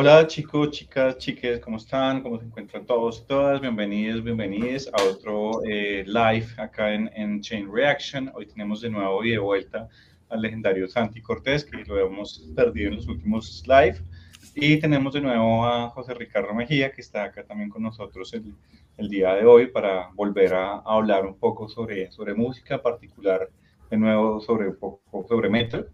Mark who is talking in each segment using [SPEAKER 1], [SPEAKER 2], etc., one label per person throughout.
[SPEAKER 1] Hola chicos, chicas, chiques, ¿cómo están? ¿Cómo se encuentran todos y todas? Bienvenidos, bienvenidos a otro eh, live acá en, Chain Reaction. Hoy tenemos de nuevo y de vuelta al legendario Santi Cortés, que lo hemos perdido en los últimos live. Y tenemos de nuevo a José Ricardo Mejía, que está acá también con nosotros el, día de hoy para volver a, hablar un poco sobre, sobre música, particular de nuevo sobre sobre metal.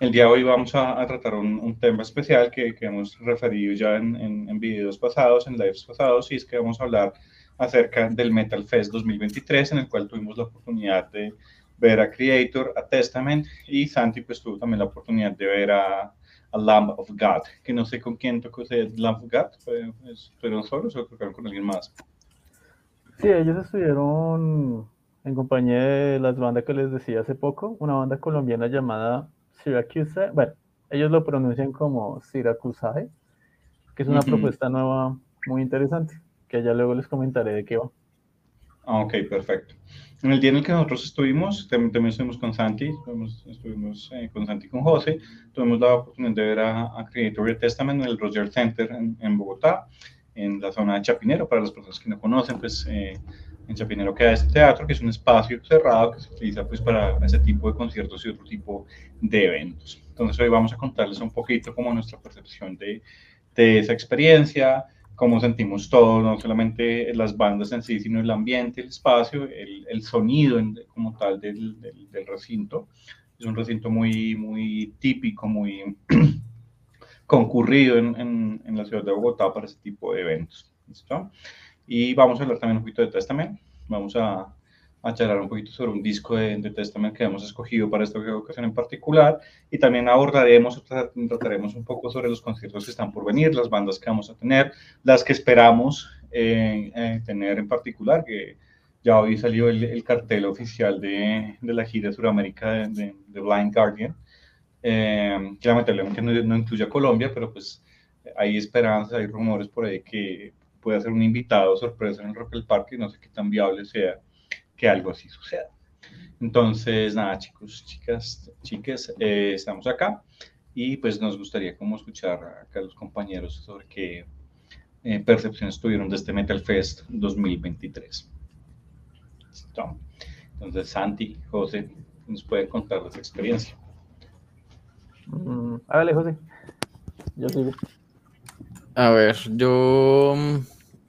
[SPEAKER 1] El día de hoy vamos a, a tratar un, un, tema especial que, que, hemos referido ya en, en, en, videos pasados, en lives pasados, y es que vamos a hablar acerca del Metal Fest 2023, en el cual tuvimos la oportunidad de ver a Creator, a Testament, y Santi pues tuvo también la oportunidad de ver a, a Lamb of God, que no sé con quién tocó ese Lamb of God, ¿fueron solos o tocaron con alguien más?
[SPEAKER 2] Sí, ellos estuvieron en compañía de las bandas que les decía hace poco, una banda colombiana llamada Syracuse, bueno, ellos lo pronuncian como Syracuse, que es una uh -huh. propuesta nueva muy interesante, que ya luego les comentaré de qué va.
[SPEAKER 1] Ah, ok, perfecto. En el día en el que nosotros estuvimos, también, también estuvimos con Santi, estuvimos, estuvimos eh, con Santi y con José, tuvimos la oportunidad de ver a, a Creator Testament en el Roger Center en, en, Bogotá, en la zona de Chapinero, para las personas que no conocen, pues eh, en Chapinero queda este teatro, que es un espacio cerrado que se utiliza pues para ese tipo de conciertos y otro tipo de eventos. Entonces hoy vamos a contarles un poquito como nuestra percepción de, de esa experiencia, cómo sentimos todo, no solamente las bandas en sí, sino el ambiente, el espacio, el, el sonido en, como tal del, del, del, recinto. Es un recinto muy, muy típico, muy concurrido en, en, en, la ciudad de Bogotá para ese tipo de eventos. ¿Listo? Y vamos a hablar también un poquito de Testament. Vamos a, a charlar un poquito sobre un disco de, de, Testament que hemos escogido para esta ocasión en particular. Y también abordaremos, trataremos un poco sobre los conciertos que están por venir, las bandas que vamos a tener, las que esperamos eh, eh, tener en particular, que ya hoy salió el, el cartel oficial de, de, la gira Suramérica de, de Blind Guardian, eh, que lamentablemente no, no incluye a Colombia, pero pues hay esperanzas, hay rumores por ahí que puede ser un invitado sorpresa en el Rock Parque y no sé qué tan viable sea que algo así suceda. Entonces, nada, chicos, chicas, chicas, eh, estamos acá y pues nos gustaría como escuchar acá a los compañeros sobre qué eh, percepciones tuvieron de este Metal Fest 2023. ¿Listo? Entonces, Santi, José, nos pueden contar de su experiencia.
[SPEAKER 2] Mm, hágale, José. Yo sigo.
[SPEAKER 3] A ver, yo,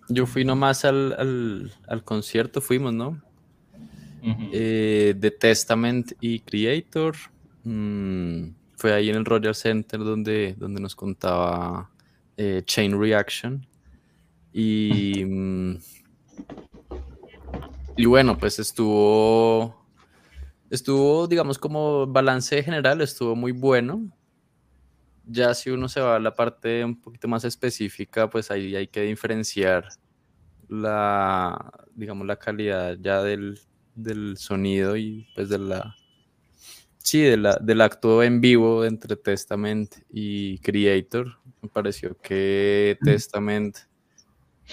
[SPEAKER 3] yo fui nomás al, al, al concierto, fuimos, ¿no? Uh -huh. eh, de Testament y Creator. Mm, fue ahí en el Royal Center donde, donde nos contaba eh, Chain Reaction. Y, mm, y bueno, pues estuvo, estuvo, digamos, como balance general, estuvo muy bueno ya si uno se va a la parte un poquito más específica, pues ahí hay que diferenciar la, digamos, la calidad ya del, del sonido y pues de la, sí, de la, del acto en vivo entre Testament y Creator. Me pareció que Testament,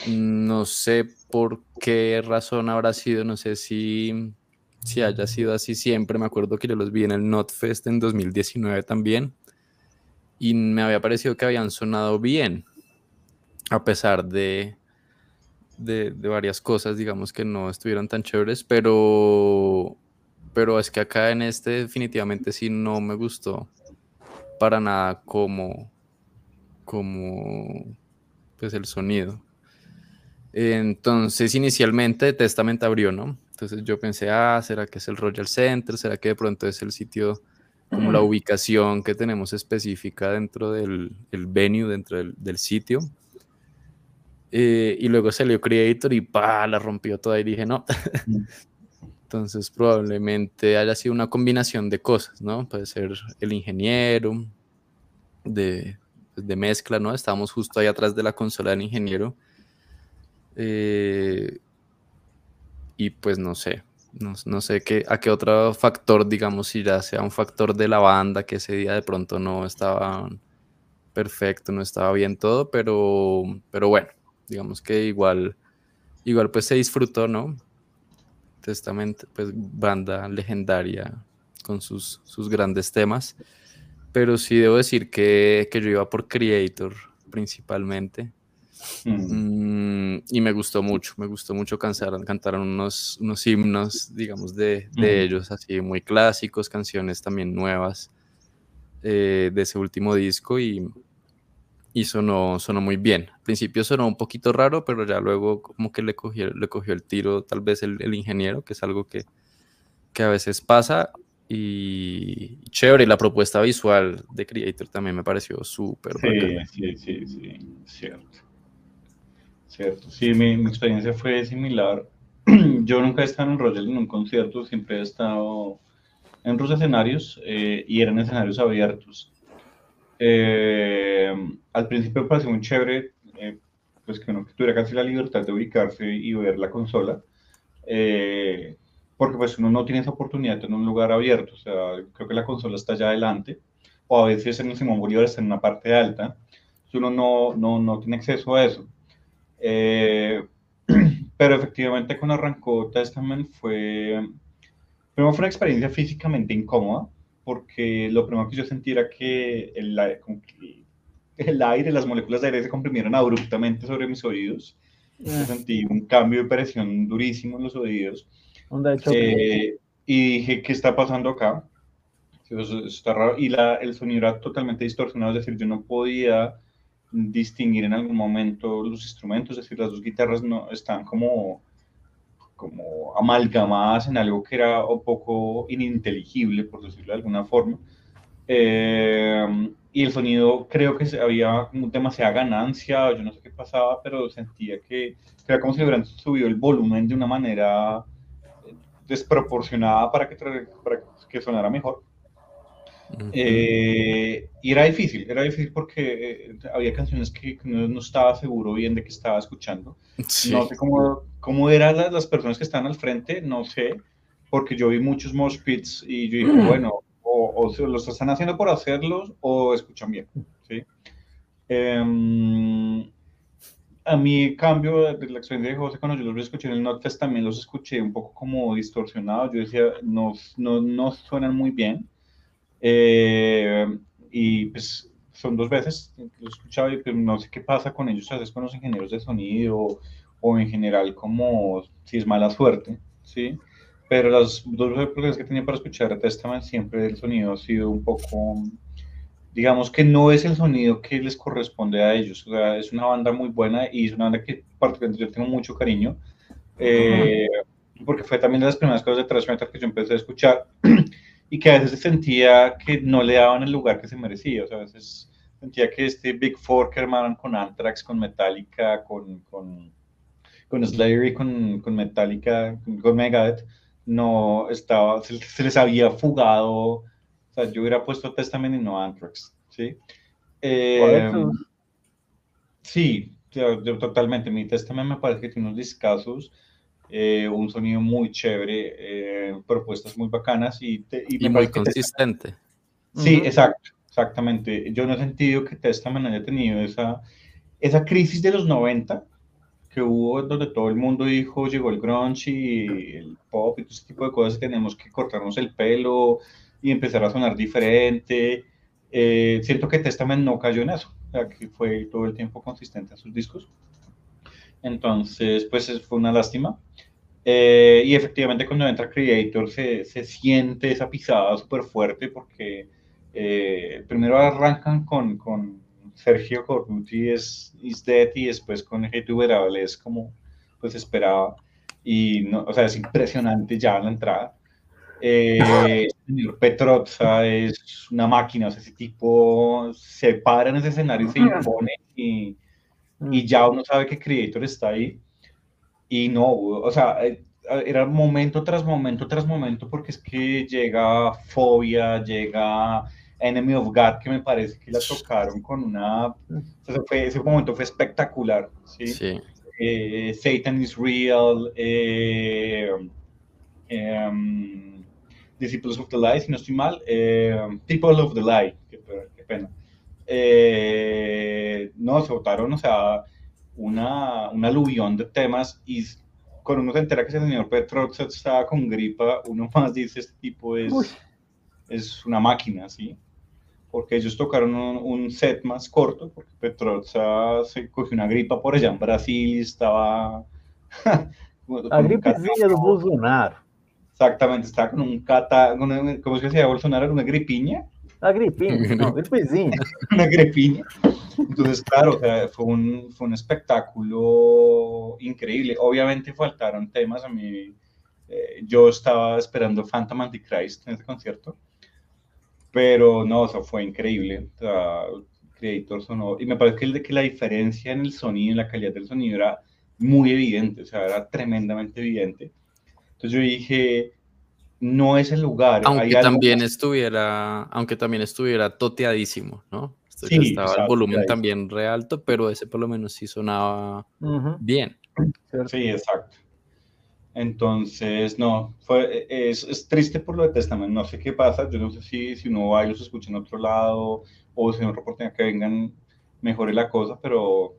[SPEAKER 3] no sé por qué razón habrá sido, no sé si, si haya sido así siempre. Me acuerdo que yo los vi en el NotFest en 2019 también y me había parecido que habían sonado bien, a pesar de, de, de, varias cosas, digamos que no estuvieron tan chéveres, pero, pero es que acá en este definitivamente sí no me gustó para nada como, como pues el sonido. Entonces inicialmente Testament abrió, ¿no? Entonces yo pensé, ah, ¿será que es el Royal Center? ¿Será que de pronto es el sitio como la ubicación que tenemos específica dentro del el venue, dentro del, del sitio. Eh, y luego salió Creator y pa, la rompió toda y dije, no. Entonces probablemente haya sido una combinación de cosas, ¿no? Puede ser el ingeniero de, de mezcla, ¿no? Estábamos justo ahí atrás de la consola del ingeniero. Eh, y pues no sé, no, no, sé qué, a qué otro factor, digamos, si ya sea un factor de la banda, que ese día de pronto no estaba perfecto, no estaba bien todo, pero, pero bueno, digamos que igual, igual pues se disfrutó, ¿no? Testament, pues banda legendaria con sus, sus grandes temas, pero sí debo decir que, que yo iba por Creator principalmente.
[SPEAKER 1] Mm.
[SPEAKER 3] Mm, y me gustó mucho, me gustó mucho cantar, cantaron unos, unos himnos, digamos, de, de ellos, así muy clásicos, canciones también nuevas eh, de ese último disco y, y sonó, sonó muy bien. Al principio sonó un poquito raro, pero ya luego como que le cogió, le cogió el tiro tal vez el, el ingeniero, que es algo que, que a veces pasa y chévere, y la propuesta visual de Creator también me pareció súper
[SPEAKER 1] sí, sí, sí, sí, cierto. Cierto, sí, mi, mi, experiencia fue similar. Yo nunca he estado en Royal en un concierto, siempre he estado en otros escenarios eh, y eran escenarios abiertos. Eh, al principio pareció muy chévere, eh, pues que uno tuviera casi la libertad de ubicarse y ver la consola, eh, porque pues uno no tiene esa oportunidad en un lugar abierto, o sea, creo que la consola está allá adelante, o a veces en el Simón Bolívar está en una parte alta, uno no, no, no tiene acceso a eso. Eh, pero efectivamente cuando arrancó Testament fue, primero fue una experiencia físicamente incómoda, porque lo primero que yo sentí era que el, el aire, las moléculas de aire se comprimieron abruptamente sobre mis oídos. Yo sentí un cambio de presión durísimo en los oídos. Eh, y dije, ¿qué está pasando acá? Eso, está raro. Y la, el sonido era totalmente distorsionado, es decir, yo no podía distinguir en algún momento los instrumentos, es decir, las dos guitarras no están como, como amalgamadas en algo que era un poco ininteligible, por decirlo de alguna forma. Eh, y el sonido creo que había demasiada ganancia, yo no sé qué pasaba, pero sentía que, era como si hubieran subido el volumen de una manera desproporcionada para que, para que sonara mejor. Eh, y era difícil, era difícil porque eh, había canciones que no, no, estaba seguro bien de que estaba escuchando. Sí. No sé cómo, cómo eran las, las, personas que están al frente, no sé, porque yo vi muchos mosh pits y yo dije, bueno, o, o los están haciendo por hacerlos o escuchan bien. ¿sí? Eh, a mí, cambio de la experiencia de José, cuando yo los escuché en el Notfest, también los escuché un poco como distorsionados. Yo decía, no, no, no suenan muy bien. Eh, y pues son dos veces que los he escuchado y pues, no sé qué pasa con ellos, a veces con los ingenieros de sonido o en general como si es mala suerte, ¿sí? Pero las dos oportunidades que tenía para escuchar Testament siempre el sonido ha sido un poco, digamos que no es el sonido que les corresponde a ellos, o sea, es una banda muy buena y es una banda que particularmente yo tengo mucho cariño, eh, porque fue también de las primeras cosas de thrash metal que yo empecé a escuchar y que a veces sentía que no le daban el lugar que se merecía, o sea, a veces sentía que este Big Four que armaron con Anthrax, con Metallica, con, con, con Slayer y con, con Metallica, con, Megadeth, no estaba, se, se, les había fugado, o sea, yo hubiera puesto Testament y no Anthrax, ¿sí? Eh, sí, yo, yo, totalmente, mi Testament me parece que tiene unos discazos, eh, un sonido muy chévere, eh, propuestas muy bacanas y, te,
[SPEAKER 3] y, y muy consistente.
[SPEAKER 1] Sí, uh -huh. exacto, exactamente. Yo no he sentido que Testament haya tenido esa, esa crisis de los 90 que hubo donde todo el mundo dijo, llegó el grunge y el pop y todo ese tipo de cosas, tenemos que cortarnos el pelo y empezar a sonar diferente. Eh, siento que Testament no cayó en eso, o sea, que fue todo el tiempo consistente en sus discos. Entonces, pues fue una lástima. Eh, y efectivamente cuando entra Creator se, se siente esa pisada súper fuerte porque eh, primero arrancan con, con Sergio Cornuti es Is Dead y después con Hate Uberable es como pues esperaba. Y no, o sea, es impresionante ya la entrada. Eh, señor Petroza es una máquina, o sea, ese tipo se para en ese escenario y se impone y, y ya uno sabe que Creator está ahí. Y no, o sea, era momento tras momento tras momento, porque es que llega Fobia, llega Enemy of God, que me parece que la tocaron con una. O sea, fue, ese momento fue espectacular. Sí.
[SPEAKER 3] sí.
[SPEAKER 1] Eh, Satan is Real, eh, um, Disciples of the Lie, si no estoy mal, eh, People of the Lie, qué, qué pena. Eh, no, se votaron, o sea, una, un aluvión de temas y cuando uno se entera que ese señor Petrox estaba con gripa, uno más dice, este tipo es, es una máquina, ¿sí? porque ellos tocaron un, un set más corto, porque Petroza se cogió una gripa por allá en Brasil y estaba... con
[SPEAKER 2] A
[SPEAKER 1] un
[SPEAKER 2] gripezinha do
[SPEAKER 1] catarro.
[SPEAKER 2] Bolsonaro.
[SPEAKER 1] Exactamente, estaba con un cata, con una- ¿cómo es que se llama Bolsonaro? Una gripiña,
[SPEAKER 2] A gripinha, não, gripezinha.
[SPEAKER 1] una gripiña. Entonces, claro, sea, fue un, fue un espectáculo increíble. Obviamente faltaron temas, a mí, eh, yo estaba esperando Phantom Antichrist en ese concierto, pero no, o sea, fue increíble. O sea, Creator sonó, y me parece que, el de que la diferencia en el sonido, en la calidad del sonido era muy evidente, o sea, era tremendamente evidente. Entonces yo dije, no es el lugar.
[SPEAKER 3] Aunque también estuviera, aunque también estuviera toteadísimo, ¿no? Esto
[SPEAKER 1] Sí,
[SPEAKER 3] estaba el volumen
[SPEAKER 1] ahí.
[SPEAKER 3] también re alto, pero ese por lo menos sí sonaba bien.
[SPEAKER 1] Sí, exacto. Entonces, no, fue, es, es triste por lo de Testament, no sé qué pasa, yo no sé si, si uno va y los escucha en otro lado o si en otra oportunidad que vengan mejore la cosa, pero,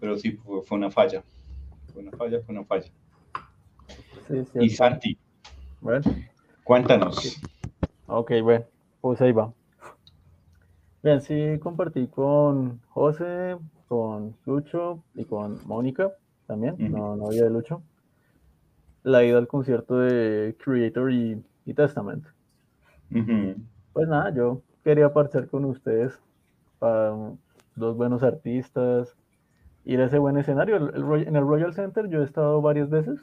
[SPEAKER 1] pero sí, fue, fue una falla, fue una falla, fue una falla.
[SPEAKER 2] Sí,
[SPEAKER 1] Y
[SPEAKER 2] cierto.
[SPEAKER 1] Santi, Cuéntanos.
[SPEAKER 2] ok, bueno, pues ahí va. Bien, sí compartí con José, con Lucho y con Mónica también,
[SPEAKER 1] Ujú.
[SPEAKER 2] no, novia de Lucho, la ida al concierto de Creator y, y Testament. Pues nada, yo quería partir con ustedes para dos buenos artistas, ir a ese buen escenario. El- el en el Royal Center yo he estado varias veces.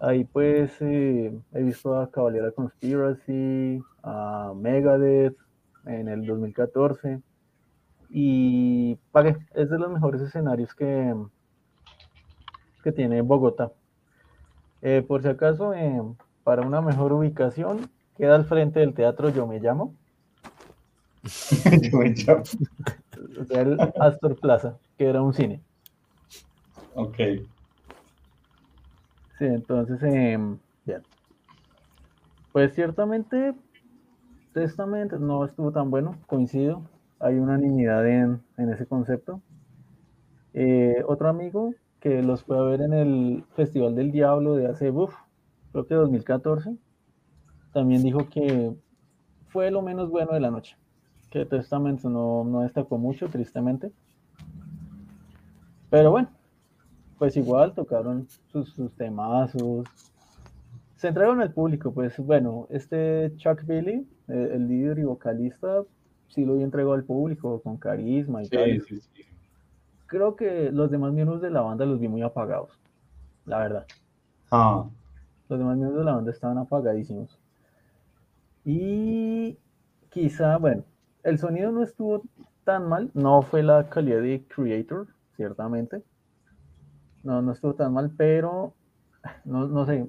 [SPEAKER 2] Ahí pues eh, he visto a Cavalera Conspiracy, a Megadeth en el 2014 y pagué, es de los mejores escenarios que, que tiene Bogotá. Eh, por si acaso, eh, para una mejor ubicación, queda al frente del teatro Yo Me Llamo,
[SPEAKER 1] Yo me llamo.
[SPEAKER 2] o sea, el Astor Plaza, que era un cine.
[SPEAKER 1] Ok,
[SPEAKER 2] Sí, entonces, eh, bien. Pues ciertamente, Testament no estuvo tan bueno, coincido. Hay unanimidad en, en ese concepto. Eh, otro amigo que los fue a ver en el Festival del Diablo de hace, uf, creo que 2014, también dijo que fue lo menos bueno de la noche. Que Testament no, no destacó mucho, tristemente. Pero bueno, pues igual tocaron sus, sus temazos. Se entregaron al público, pues bueno, este Chuck Billy, eh, el líder y vocalista, sí lo entregó al público con carisma y tal.
[SPEAKER 1] sí, sí, sí.
[SPEAKER 2] Creo que los demás miembros de la banda los vi muy apagados, la verdad.
[SPEAKER 1] Ah,
[SPEAKER 2] Los demás miembros de la banda estaban apagadísimos. Y quizá, bueno, el sonido no estuvo tan mal, no fue la calidad de Creator, ciertamente. No, no estuvo tan mal, pero no, no sé.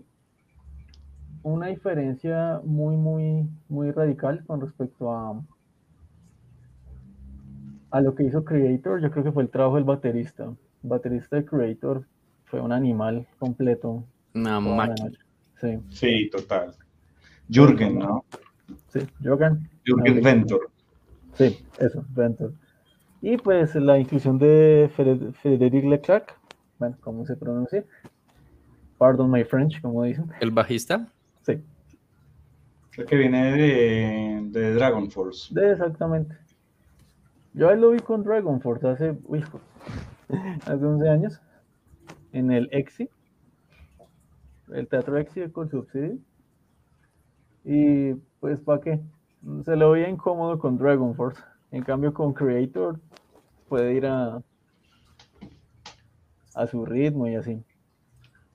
[SPEAKER 2] Una diferencia muy, muy, muy radical con respecto a, a lo que hizo Creator, yo creo que fue el trabajo del baterista. El baterista de Creator fue un animal completo
[SPEAKER 3] Una máquina.
[SPEAKER 2] Sí,
[SPEAKER 1] sí, total. Jürgen, ¿no?
[SPEAKER 2] sí.
[SPEAKER 1] Jürgen
[SPEAKER 2] Ok.
[SPEAKER 1] Ventor.
[SPEAKER 2] Sí, eso, Ventor. Y pues la inclusión de Fred- Frederic Leclerc, bueno, ¿cómo se pronuncia? Pardon my French, como dicen.
[SPEAKER 3] ¿El bajista?
[SPEAKER 2] Sí,
[SPEAKER 1] El que viene de, de Dragon Force.
[SPEAKER 2] de exactamente. Yo a él lo vi con Dragon Force hace, uy, hace 11 años, en el EXI, el teatro EXI con Subsidio. Y pues, ¿para qué? Se lo veía incómodo con Dragon Force. En cambio, con Creator puede ir a, a su ritmo y así.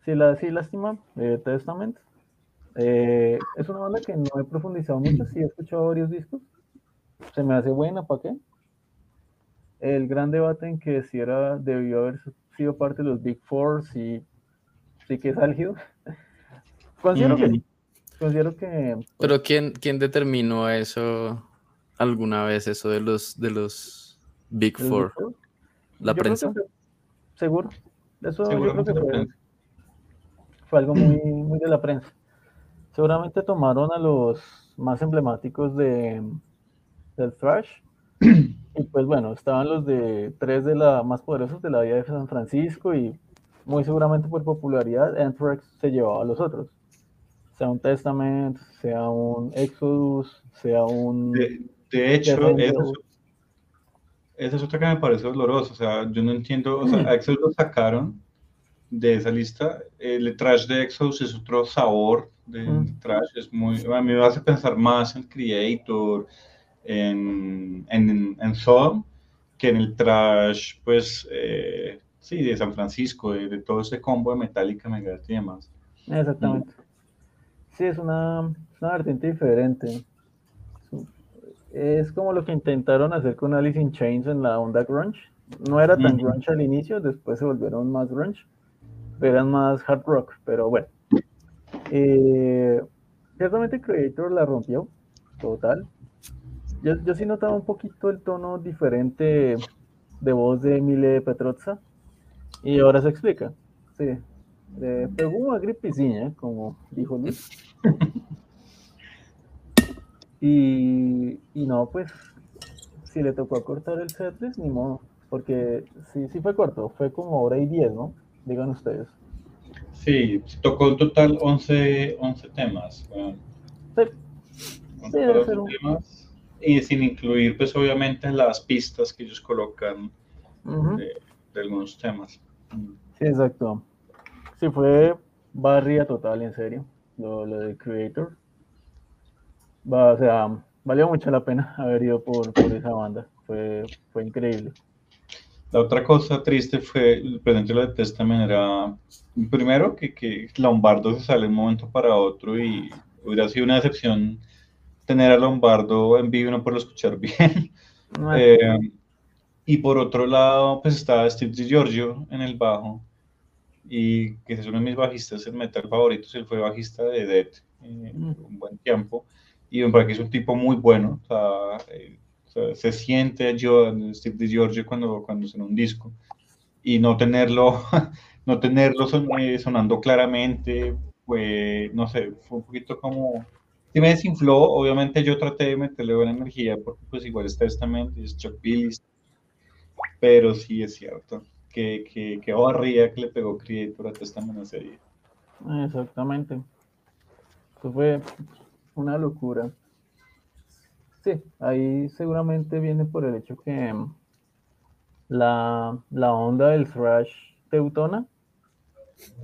[SPEAKER 2] Sí, la, sí lástima, eh, Testament. Eh, es una banda que no he profundizado mucho, sí he escuchado varios discos. Se me hace buena, ¿para qué? El gran debate en que si era, debió haber sido parte de los Big Four, sí, sí que es álgido. Considero que sí. Considero que pues,
[SPEAKER 3] Pero ¿quién, quién determinó eso alguna vez, eso de los, de los Big Four? ¿La
[SPEAKER 2] yo
[SPEAKER 3] prensa?
[SPEAKER 2] que seguro. Eso yo creo que fue, algo muy, muy de la prensa. Seguramente tomaron a los más emblemáticos de, del thrash. Y pues bueno, estaban los de tres de la más poderosos de la vida de San Francisco y muy seguramente por popularidad Anthrax se llevaba a los otros. sea un Testament, sea un Exodus, sea un...
[SPEAKER 1] De, de hecho. Esa es, otra que me parece dolorosa. O sea, yo no entiendo. O sea, a Exodus lo sacaron de esa lista. El trash de Exodus es otro sabor de
[SPEAKER 2] Mm.
[SPEAKER 1] trash. Es muy, a mí me hace pensar más en Creator, en, en, en Sodom, que en el trash, pues, eh, sí, de San Francisco, de, de todo ese combo de Metallica, Megadeth y demás.
[SPEAKER 2] Exactamente. Sí, es una, una vertiente diferente. Es como lo que intentaron hacer con Alice in Chains en la onda grunge. No era tan grunge al inicio, después se volvieron más grunge, eran más hard rock, pero bueno. Eh, ciertamente Creator la rompió, total. Yo, yo sí notaba un poquito el tono diferente de voz de Emile Petrozza, y ahora se explica. Sí, le pegó una gripeciña, como dijo Luis. y, y no, pues, si le tocó cortar el setlist, ni modo. Porque sí, sí fue corto, fue como hora y diez, ¿no? Digan ustedes.
[SPEAKER 1] Sí, tocó en total 11, 11 temas. bueno.
[SPEAKER 2] Sí, Sí, debe ser un-
[SPEAKER 1] temas, y sin incluir, pues obviamente, las pistas que ellos colocan de, de algunos temas.
[SPEAKER 2] Sí, exacto. Sí, fue barria total, en serio, lo, lo de Creator. Va, o sea, valió mucho la pena haber ido por, por esa banda. Fue, fue increíble.
[SPEAKER 1] La otra cosa triste fue, presente lo de Testament era, primero, que, que Lombardo se sale de un momento para otro y hubiera sido una decepción tener a Lombardo en vivo y no poderlo escuchar bien. Eh, y por otro lado, pues estaba Steve DiGiorgio en el bajo, y que es uno de mis bajistas en metal favoritos, él fue bajista de Dead eh,
[SPEAKER 2] Mm.
[SPEAKER 1] un buen tiempo, y me parece que es un tipo muy bueno, o sea, eh, o sea, se siente yo, Steve DiGiorgio cuando, cuando suena un disco, y no tenerlo, no tenerlo son- eh, sonando claramente, fue, no sé, fue un poquito como, sí me desinfló, obviamente yo traté de meterle buena energía, porque pues igual es Testament, es Chuck Billis, pero sí es cierto, que, que, que barría que le pegó Creator a Testament ese día.
[SPEAKER 2] Exactamente. Eso fue una locura. Sí, ahí seguramente viene por el hecho que mm, la, la onda del thrash teutona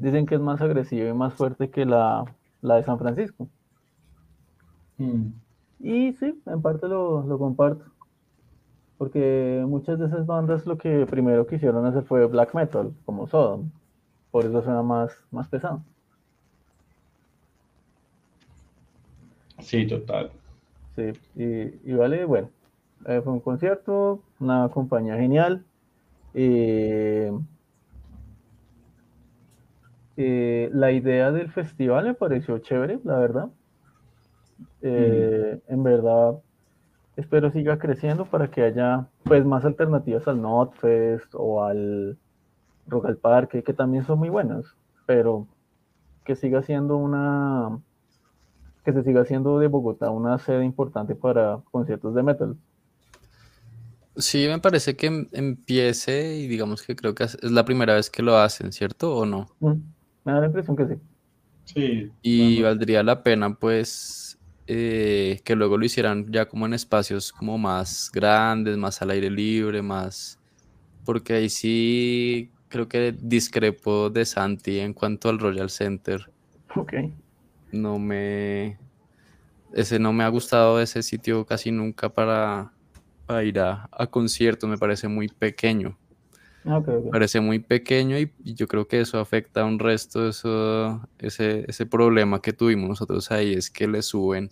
[SPEAKER 2] dicen que es más agresiva y más fuerte que la, la de San Francisco.
[SPEAKER 1] Mm.
[SPEAKER 2] Y sí, en parte lo, lo comparto. Porque muchas de esas bandas lo que primero quisieron hacer fue black metal, como Sodom. Por eso suena más, más pesado.
[SPEAKER 1] Sí, total.
[SPEAKER 2] Sí, y, y vale, bueno, eh, fue un concierto, una compañía genial. eh, eh, la idea del festival me pareció chévere, la verdad. Eh, En verdad, espero siga creciendo para que haya pues más alternativas al Notfest o al Rock al Parque, que también son muy buenas, pero que siga siendo una que se siga haciendo de Bogotá una sede importante para conciertos de metal.
[SPEAKER 3] Sí, me parece que em- empiece y digamos que creo que es la primera vez que lo hacen, ¿cierto? ¿O no?
[SPEAKER 2] Mm, Me da la impresión que sí.
[SPEAKER 1] Sí.
[SPEAKER 3] Y
[SPEAKER 1] bueno,
[SPEAKER 3] valdría la pena, pues, eh, que luego lo hicieran ya como en espacios como más grandes, más al aire libre, más... Porque ahí sí creo que discrepo de Santi en cuanto al Royal Center.
[SPEAKER 2] Ok.
[SPEAKER 3] No me... Ese no me ha gustado ese sitio casi nunca para, para ir a, a conciertos, me parece muy pequeño.
[SPEAKER 2] Ah, ok, ok.
[SPEAKER 3] parece muy pequeño y, y yo creo que eso afecta a un resto, eso, ese, ese problema que tuvimos nosotros ahí es que le suben.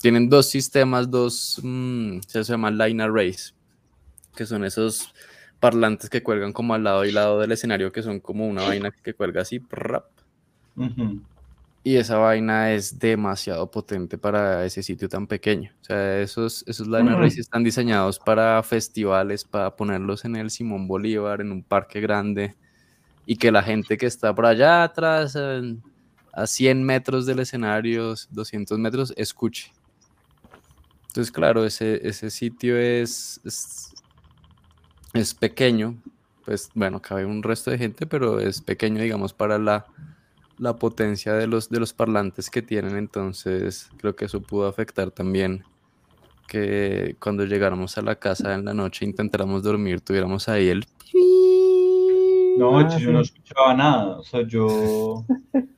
[SPEAKER 3] Tienen dos sistemas, dos, mm, se llama line arrays, que son esos parlantes que cuelgan como al lado y lado del escenario, que son como una vaina que cuelga así. Y esa vaina es demasiado potente para ese sitio tan pequeño. O sea, esos, esos line están diseñados para festivales, para ponerlos en el Simón Bolívar, en un parque grande, y que la gente que está por allá atrás, a 100 metros del escenario, 200 metros, escuche. Entonces, claro, ese, ese sitio es, es, es pequeño, pues bueno, cabe un resto de gente, pero es pequeño, digamos, para la la potencia de los, de los parlantes que tienen, entonces creo que eso pudo afectar también que cuando llegáramos a la casa en la noche intentáramos dormir, tuviéramos ahí el...
[SPEAKER 1] No,
[SPEAKER 2] Ah,
[SPEAKER 1] yo no
[SPEAKER 2] sí.
[SPEAKER 1] escuchaba nada, o sea, yo,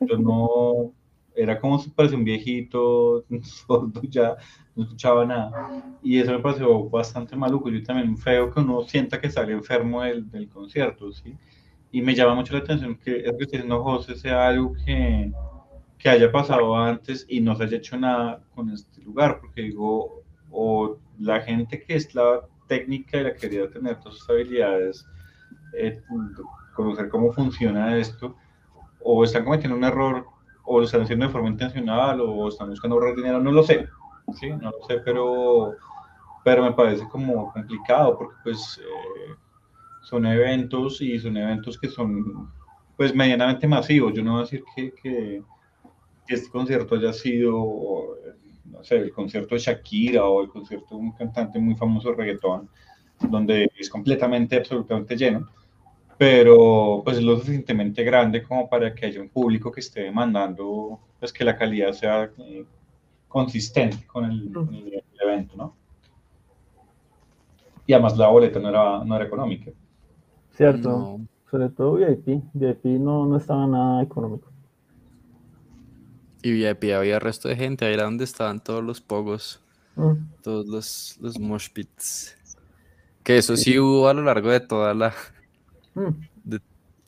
[SPEAKER 1] yo no, era como si parecía un viejito, sordo, ya no escuchaba nada. Y eso me pareció bastante maluco. Yo también feo que uno sienta que sale enfermo del, del concierto, ¿sí? Y me llama mucho la atención que eso que diciendo José sea algo que, que haya pasado antes y no se haya hecho nada con este lugar, porque digo, o la gente que es la técnica y la que quería tener todas sus habilidades, eh, conocer cómo funciona esto, o están cometiendo un error, o lo están haciendo de forma intencional, o están buscando ahorrar dinero, no lo sé, ¿sí? No lo sé, pero, pero me parece como complicado, porque pues eh, son eventos y son eventos que son pues medianamente masivos. Yo no voy a decir que, que, que este concierto haya sido, no sé, el concierto de Shakira o el concierto de un cantante muy famoso de reggaetón, donde es completamente, absolutamente lleno, pero pues es lo suficientemente grande como para que haya un público que esté demandando pues que la calidad sea eh, consistente con el, con el, el evento, ¿no? Y además la boleta no era, no era económica.
[SPEAKER 2] Cierto.
[SPEAKER 3] No.
[SPEAKER 2] Sobre todo VIP. VIP no, no estaba nada económico.
[SPEAKER 3] Y VIP había resto de gente, ahí era donde estaban todos los pogos,
[SPEAKER 2] Mm.
[SPEAKER 3] todos los, los mosh pits. Que eso sí hubo a lo largo de toda la,
[SPEAKER 2] Mm.
[SPEAKER 3] de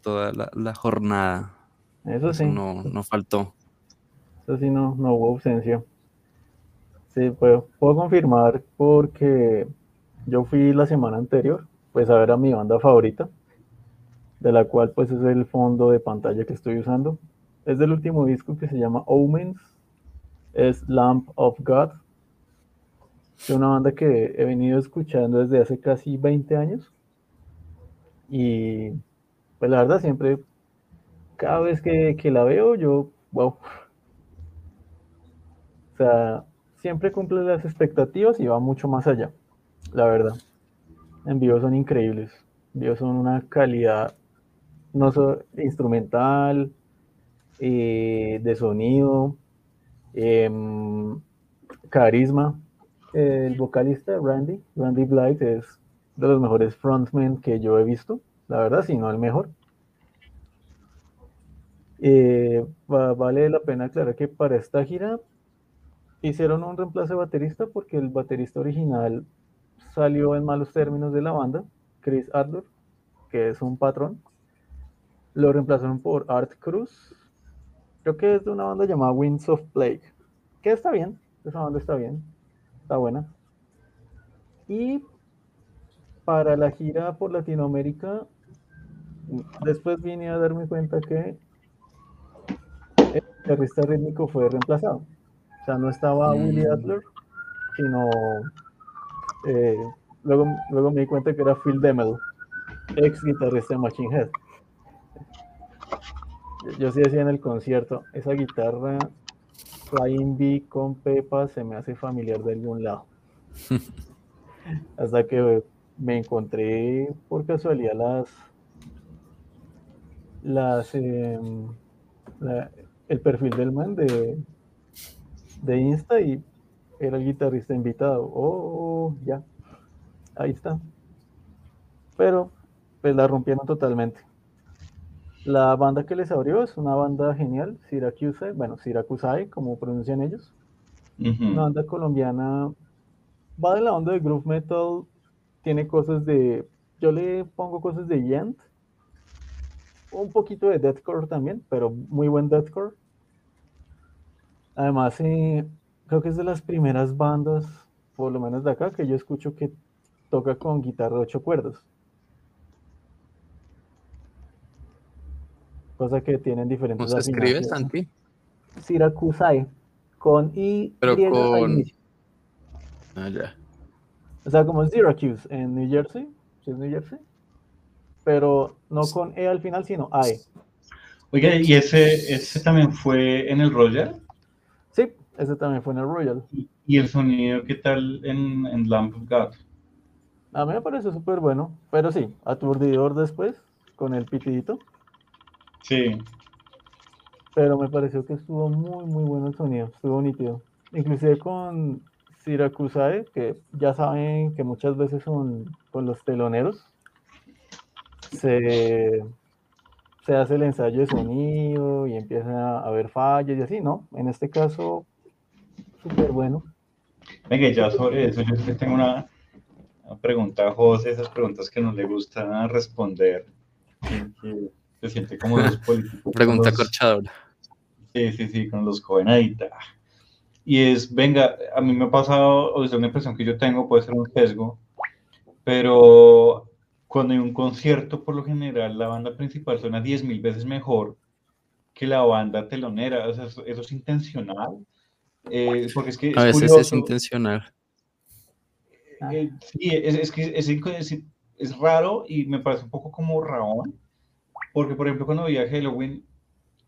[SPEAKER 3] toda la, la jornada.
[SPEAKER 2] Eso
[SPEAKER 3] Eso
[SPEAKER 2] sí.
[SPEAKER 3] no, no faltó.
[SPEAKER 2] Eso sí, no, no hubo ausencia. Sí, puedo, puedo confirmar porque yo fui la semana anterior, pues a ver a mi banda favorita, de la cual pues es el fondo de pantalla que estoy usando. Es del último disco que se llama Omens, es Lamp of God, de una banda que he venido escuchando desde hace casi 20 años. Y pues la verdad siempre, cada vez que, que la veo, yo, wow, o sea, siempre cumple las expectativas y va mucho más allá, la verdad. En vivo son increíbles. En vivo son una calidad no solo instrumental, eh, de sonido, em, carisma. El vocalista Randy, Randy Blythe, es de los mejores frontmen que yo he visto, la verdad, si no el mejor. Eh, va- vale la pena aclarar que para esta gira hicieron un reemplazo de baterista porque el baterista original salió en malos términos de la banda, Chris Adler, que es un patrón. Lo reemplazaron por Art Cruz, creo que es de una banda llamada Winds of Plague, que está bien, esa banda está bien, está buena. Y para la gira por Latinoamérica, después vine a darme cuenta que el guitarrista rítmico fue reemplazado. O sea, no estaba Willie
[SPEAKER 3] Mm.
[SPEAKER 2] Adler, sino eh, luego, luego me di cuenta que era Phil Demel, ex guitarrista de Machine Head. Yo- sí decía en el concierto, esa guitarra Flying B con Pepa se me hace familiar de algún lado. Hasta que me encontré por casualidad las las la- el perfil del man de, de Insta y era el guitarrista invitado. Oh, ya. Ahí está. Pero pues la rompieron totalmente. La banda que les abrió es una banda genial, Syracuse, bueno, Syracuse, como pronuncian ellos. Una banda colombiana va de la onda de groove metal, tiene cosas de, yo le pongo cosas de Yent, un poquito de deathcore también, pero muy buen deathcore. Además, eh, creo que es de las primeras bandas, por lo menos de acá, que yo escucho que toca con guitarra de ocho cuerdas. Cosa que tienen
[SPEAKER 3] ¿Cómo
[SPEAKER 2] diferentes
[SPEAKER 3] se escribe. Santi?
[SPEAKER 2] Syracuse, con I
[SPEAKER 3] Pero con-. Ah, ya.
[SPEAKER 2] O sea, como Syracuse en New Jersey, ¿sí es New Jersey? Pero no con E al final, sino AE.
[SPEAKER 1] Oiga, ¿y ese, ese también fue en el Royal?
[SPEAKER 2] Sí, ese también fue en el Royal.
[SPEAKER 1] ¿Y- ¿Y el sonido qué tal en, en Lamp of God?
[SPEAKER 2] A mí me parece súper bueno, pero sí, aturdidor después, con el pitidito.
[SPEAKER 1] Sí.
[SPEAKER 2] pero me pareció que estuvo muy, muy bueno el sonido, estuvo nítido. Inclusive con Siracusae, que ya saben que muchas veces son con los teloneros, se, se hace el ensayo de sonido y empieza a haber fallas y así, ¿no? En este caso, súper bueno.
[SPEAKER 1] Venga, ya sobre eso, yo tengo una, pregunta a José, esas preguntas que no le gusta responder, se siente como los políticos.
[SPEAKER 3] Pregunta corchadora.
[SPEAKER 1] Sí, sí, sí, con los jovenaditas. Y es, venga, a mí me ha pasado, o es una impresión que yo tengo, puede ser un sesgo, pero cuando hay un concierto, por lo general, la banda principal suena 10.000 veces mejor que la banda telonera. O sea, eso, es intencional. Eh, porque es que
[SPEAKER 3] a veces es intencional.
[SPEAKER 1] Eh, sí, es, que es, es, raro y me parece un poco como Raón. Porque, por ejemplo, cuando vi a Halloween,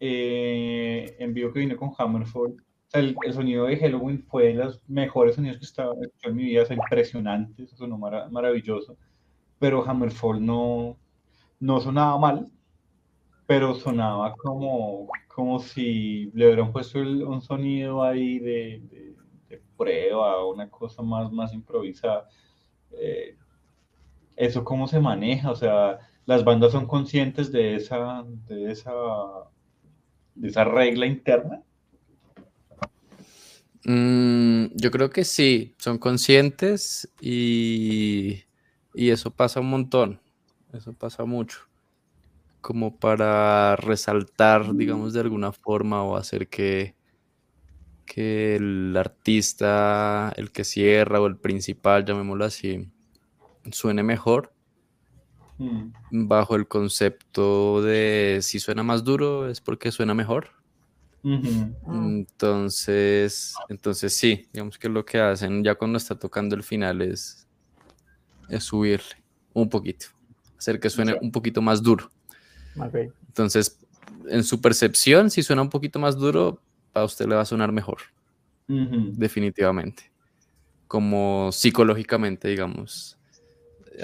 [SPEAKER 1] eh, en vivo que vine con Hammerfall, el, sonido de Halloween fue de los mejores sonidos que estaba en mi vida, es impresionante, sonó maravilloso pero Hammerfall no, no sonaba mal, pero sonaba como, como si le hubieran puesto un sonido ahí de, de, prueba, una cosa más, más improvisada. Eh, ¿Eso cómo se maneja? O sea, ¿las bandas son conscientes de esa, de esa, de esa regla interna?
[SPEAKER 3] Mm, yo creo que sí, son conscientes y y eso pasa un montón, eso pasa mucho, como para resaltar, digamos, de alguna forma o hacer que, que el artista, el que cierra o el principal, llamémoslo así, suene mejor mm. bajo el concepto de si suena más duro es porque suena mejor. Entonces, entonces sí, digamos que lo que hacen ya cuando está tocando el final es es subirle un poquito, hacer que suene un poquito más duro. Entonces, en su percepción, si suena un poquito más duro, a usted le va a sonar mejor, definitivamente. Como psicológicamente, digamos,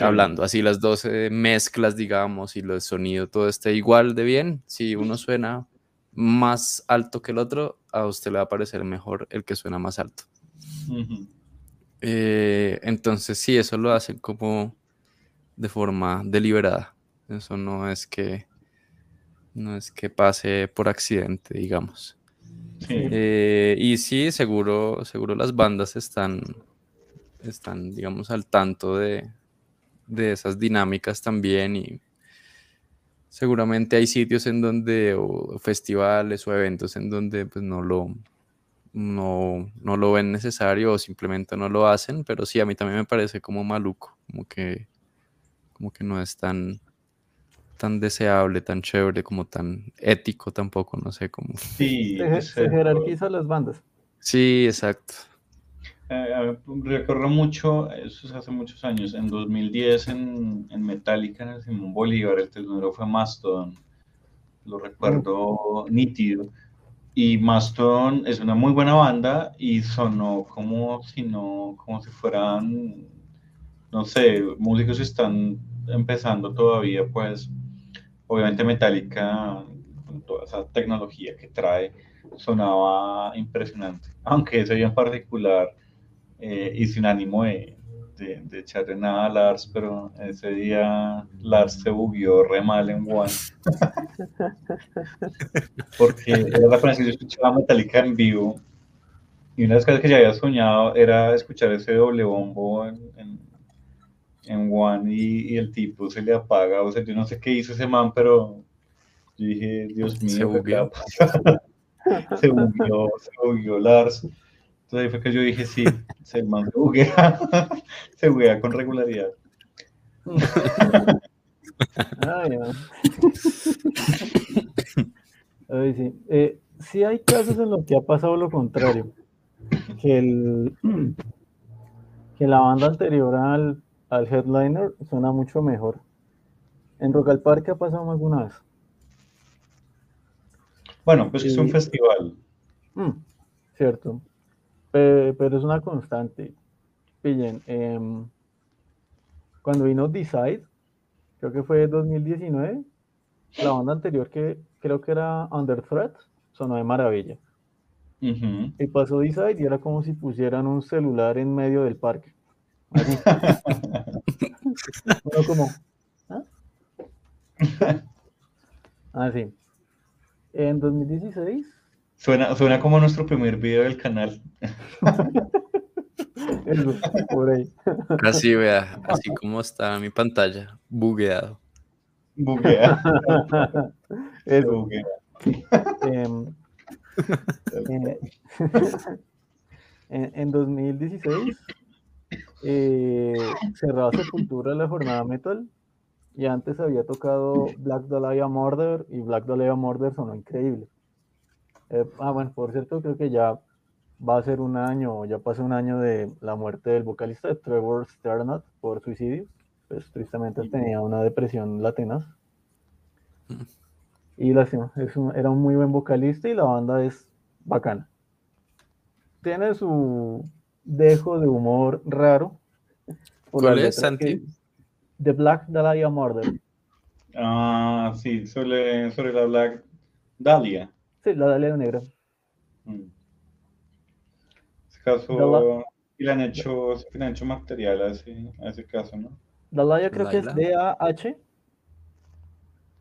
[SPEAKER 3] hablando, así las dos mezclas, digamos, y lo sonido, todo esté igual de bien, si uno suena más alto que el otro, a usted le va a parecer mejor el que suena más alto. Eh, entonces sí, eso lo hacen como de forma deliberada. Eso no es que no es que pase por accidente, digamos. Eh, y sí, seguro, seguro las bandas están, están, digamos, al tanto de, de esas dinámicas también y seguramente hay sitios en donde, o festivales o eventos en donde pues no lo, no, no lo ven necesario o simplemente no lo hacen, pero sí, a mí también me parece como maluco, como que, como que no es tan, tan deseable, tan chévere, como tan ético tampoco, no sé cómo.
[SPEAKER 2] Sí, se, jerarquiza las bandas.
[SPEAKER 3] Sí, exacto.
[SPEAKER 1] Eh, mucho, eso es hace muchos años, en 2010 en, en Metallica, en el Simón Bolívar, el telonero fue Mastodon, lo recuerdo nítido y Mastodon es una muy buena banda y sonó como si no, como si fueran, no sé, músicos que están empezando todavía, pues obviamente Metallica, con toda esa tecnología que trae, sonaba impresionante. Aunque ese día en particular eh, hice un ánimo de, de, echarle nada a Lars, pero ese día Lars se bugueó re mal en One. Porque era la primera que yo escuchaba Metallica en vivo. Y una de las cosas que ya había soñado era escuchar ese doble bombo en, en, One y, el tipo se le apaga. O sea, yo no sé qué hizo ese man, pero yo dije, Dios mío, se bugueó. se bugueó, se bugueó Lars. Entonces ahí fue que yo dije, sí, se man se buguea con regularidad.
[SPEAKER 2] Ay, sí. Eh, sí hay casos en los que ha pasado lo contrario. Que, el, que la banda anterior al, al headliner suena mucho mejor. En Rock al Parque ha pasado más de una vez.
[SPEAKER 1] Bueno, pues es un festival.
[SPEAKER 2] Mm, cierto pero es una constante. Pillen, em, cuando vino Decide, creo que fue 2019, la banda anterior que creo que era Under Threat, sonó de maravilla.
[SPEAKER 1] Ujú.
[SPEAKER 2] Y pasó D-Side y era como si pusieran un celular en medio del parque. Así. Uno como, ¿ah? Así. En 2016,
[SPEAKER 1] Suena, suena como nuestro primer video del canal.
[SPEAKER 2] eso, por ahí.
[SPEAKER 3] Así, vea, así como está mi pantalla, bugueado.
[SPEAKER 1] Buguea.
[SPEAKER 2] Eso.
[SPEAKER 1] buguea.
[SPEAKER 2] Em, eh, en, en 2016 eh, cerraba Sepultura la jornada metal y antes había tocado Black Dahlia Murder y Black Dahlia Murder sonó increíble. Eh, ah, bueno, por cierto, creo que ya va a ser un año, ya pasó un año de la muerte del vocalista de Trevor Sternat por suicidio. Pues tristemente tenía una depresión latenaz. Y lástima, es un- era un muy buen vocalista y la banda es bacana. Tiene su dejo de humor raro. por
[SPEAKER 3] ¿Cuál es, Santi?
[SPEAKER 2] The Black Dahlia Murder.
[SPEAKER 1] Ah, sí, sobre, sobre la Black Dahlia.
[SPEAKER 2] Sí, la Dahlia Negra.
[SPEAKER 1] Mm. En ese caso, y le han hecho, le han hecho material a ese, a ese caso, ¿no?
[SPEAKER 2] Dahlia creo que es. D-A-H.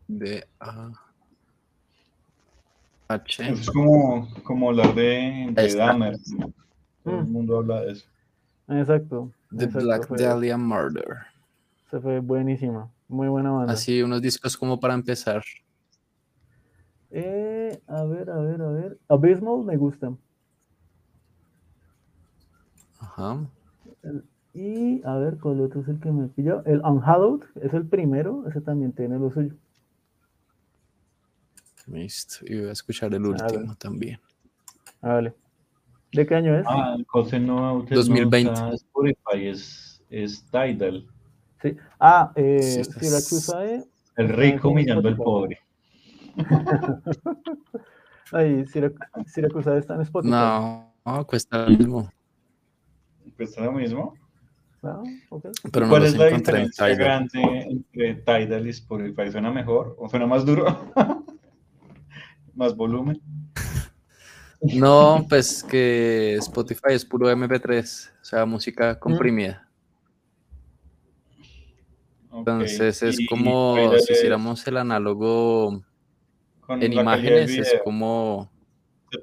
[SPEAKER 3] De A H.
[SPEAKER 1] Eso es como, como hablar de, de. Dahmer. Todo el
[SPEAKER 2] Mm.
[SPEAKER 1] mundo habla de eso.
[SPEAKER 2] Exacto.
[SPEAKER 3] The
[SPEAKER 2] exacto,
[SPEAKER 3] Black
[SPEAKER 2] fue-
[SPEAKER 3] Dahlia Murder.
[SPEAKER 2] Se fue buenísima. Muy buena banda.
[SPEAKER 3] Así, unos discos como para empezar.
[SPEAKER 2] Eh, a ver, a ver, a ver. Abysmal me gusta.
[SPEAKER 3] Ajá.
[SPEAKER 2] Y a ver, ¿cuál otro es el que me pilló? El Unhallowed es el primero. Ese también tiene lo suyo.
[SPEAKER 3] Listo. Y voy a escuchar el último también.
[SPEAKER 2] Ah, vale. ¿De qué año es?
[SPEAKER 1] Ah, el José no, usted
[SPEAKER 3] 2020.
[SPEAKER 1] no Spotify, es, es Tidal.
[SPEAKER 2] Sí. Ah, eh,
[SPEAKER 3] Sí,
[SPEAKER 2] Siracusae.
[SPEAKER 1] El rico humillando al pobre.
[SPEAKER 2] Ay, Sirac- Siracusae está en Spotify.
[SPEAKER 3] No, no, cuesta lo mismo.
[SPEAKER 1] Es lo mismo.
[SPEAKER 2] Ah, ok.
[SPEAKER 3] Pero no
[SPEAKER 1] ¿Cuál es la
[SPEAKER 3] en
[SPEAKER 1] diferencia grande entre Tidal y Spotify? ¿Suena mejor o suena más duro? ¿Más volumen?
[SPEAKER 3] No, pues que Spotify es puro MP3, o sea, música comprimida.
[SPEAKER 1] Ok.
[SPEAKER 3] Entonces es como si hiciéramos el análogo
[SPEAKER 1] con
[SPEAKER 3] en
[SPEAKER 1] la
[SPEAKER 3] imágenes, es como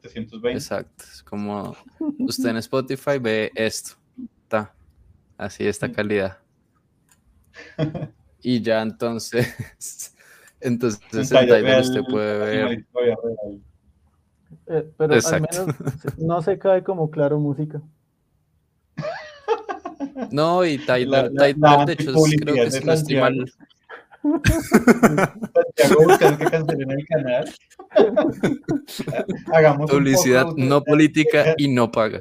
[SPEAKER 1] 720.
[SPEAKER 3] Exacto, es como usted en Spotify ve esto, ta, así esta calidad. Y ya entonces, entonces en
[SPEAKER 1] Tidal
[SPEAKER 3] usted puede
[SPEAKER 1] la
[SPEAKER 3] ver.
[SPEAKER 2] Eh, pero
[SPEAKER 3] Exacto.
[SPEAKER 2] al menos no se cae como claro música.
[SPEAKER 3] no, y
[SPEAKER 1] La-
[SPEAKER 3] Tidal,
[SPEAKER 1] la-
[SPEAKER 3] Tidal,
[SPEAKER 1] la
[SPEAKER 3] de hecho, creo que si no estoy mal,
[SPEAKER 1] Santiago buscando que cancelen el canal. Hagamos un
[SPEAKER 3] publicidad
[SPEAKER 1] de-
[SPEAKER 3] no política y no paga.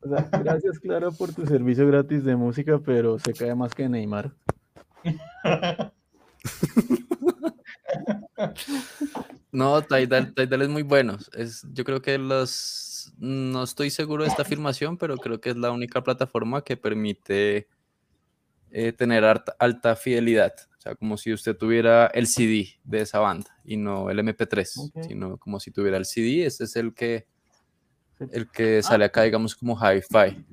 [SPEAKER 2] O sea, gracias, Claro, por tu servicio gratis de música, pero se cae más que Neymar.
[SPEAKER 3] No, Tidal, Tidal es muy bueno. Es, yo creo que los, no estoy seguro de esta afirmación, pero creo que es la única plataforma que permite eh, tener alta, alta fidelidad. O sea, como si usted tuviera el CD de esa banda y no el MP3,
[SPEAKER 2] Ok.
[SPEAKER 3] sino como si tuviera el CD. Ese es el que, el que sale acá, digamos, como hi-fi.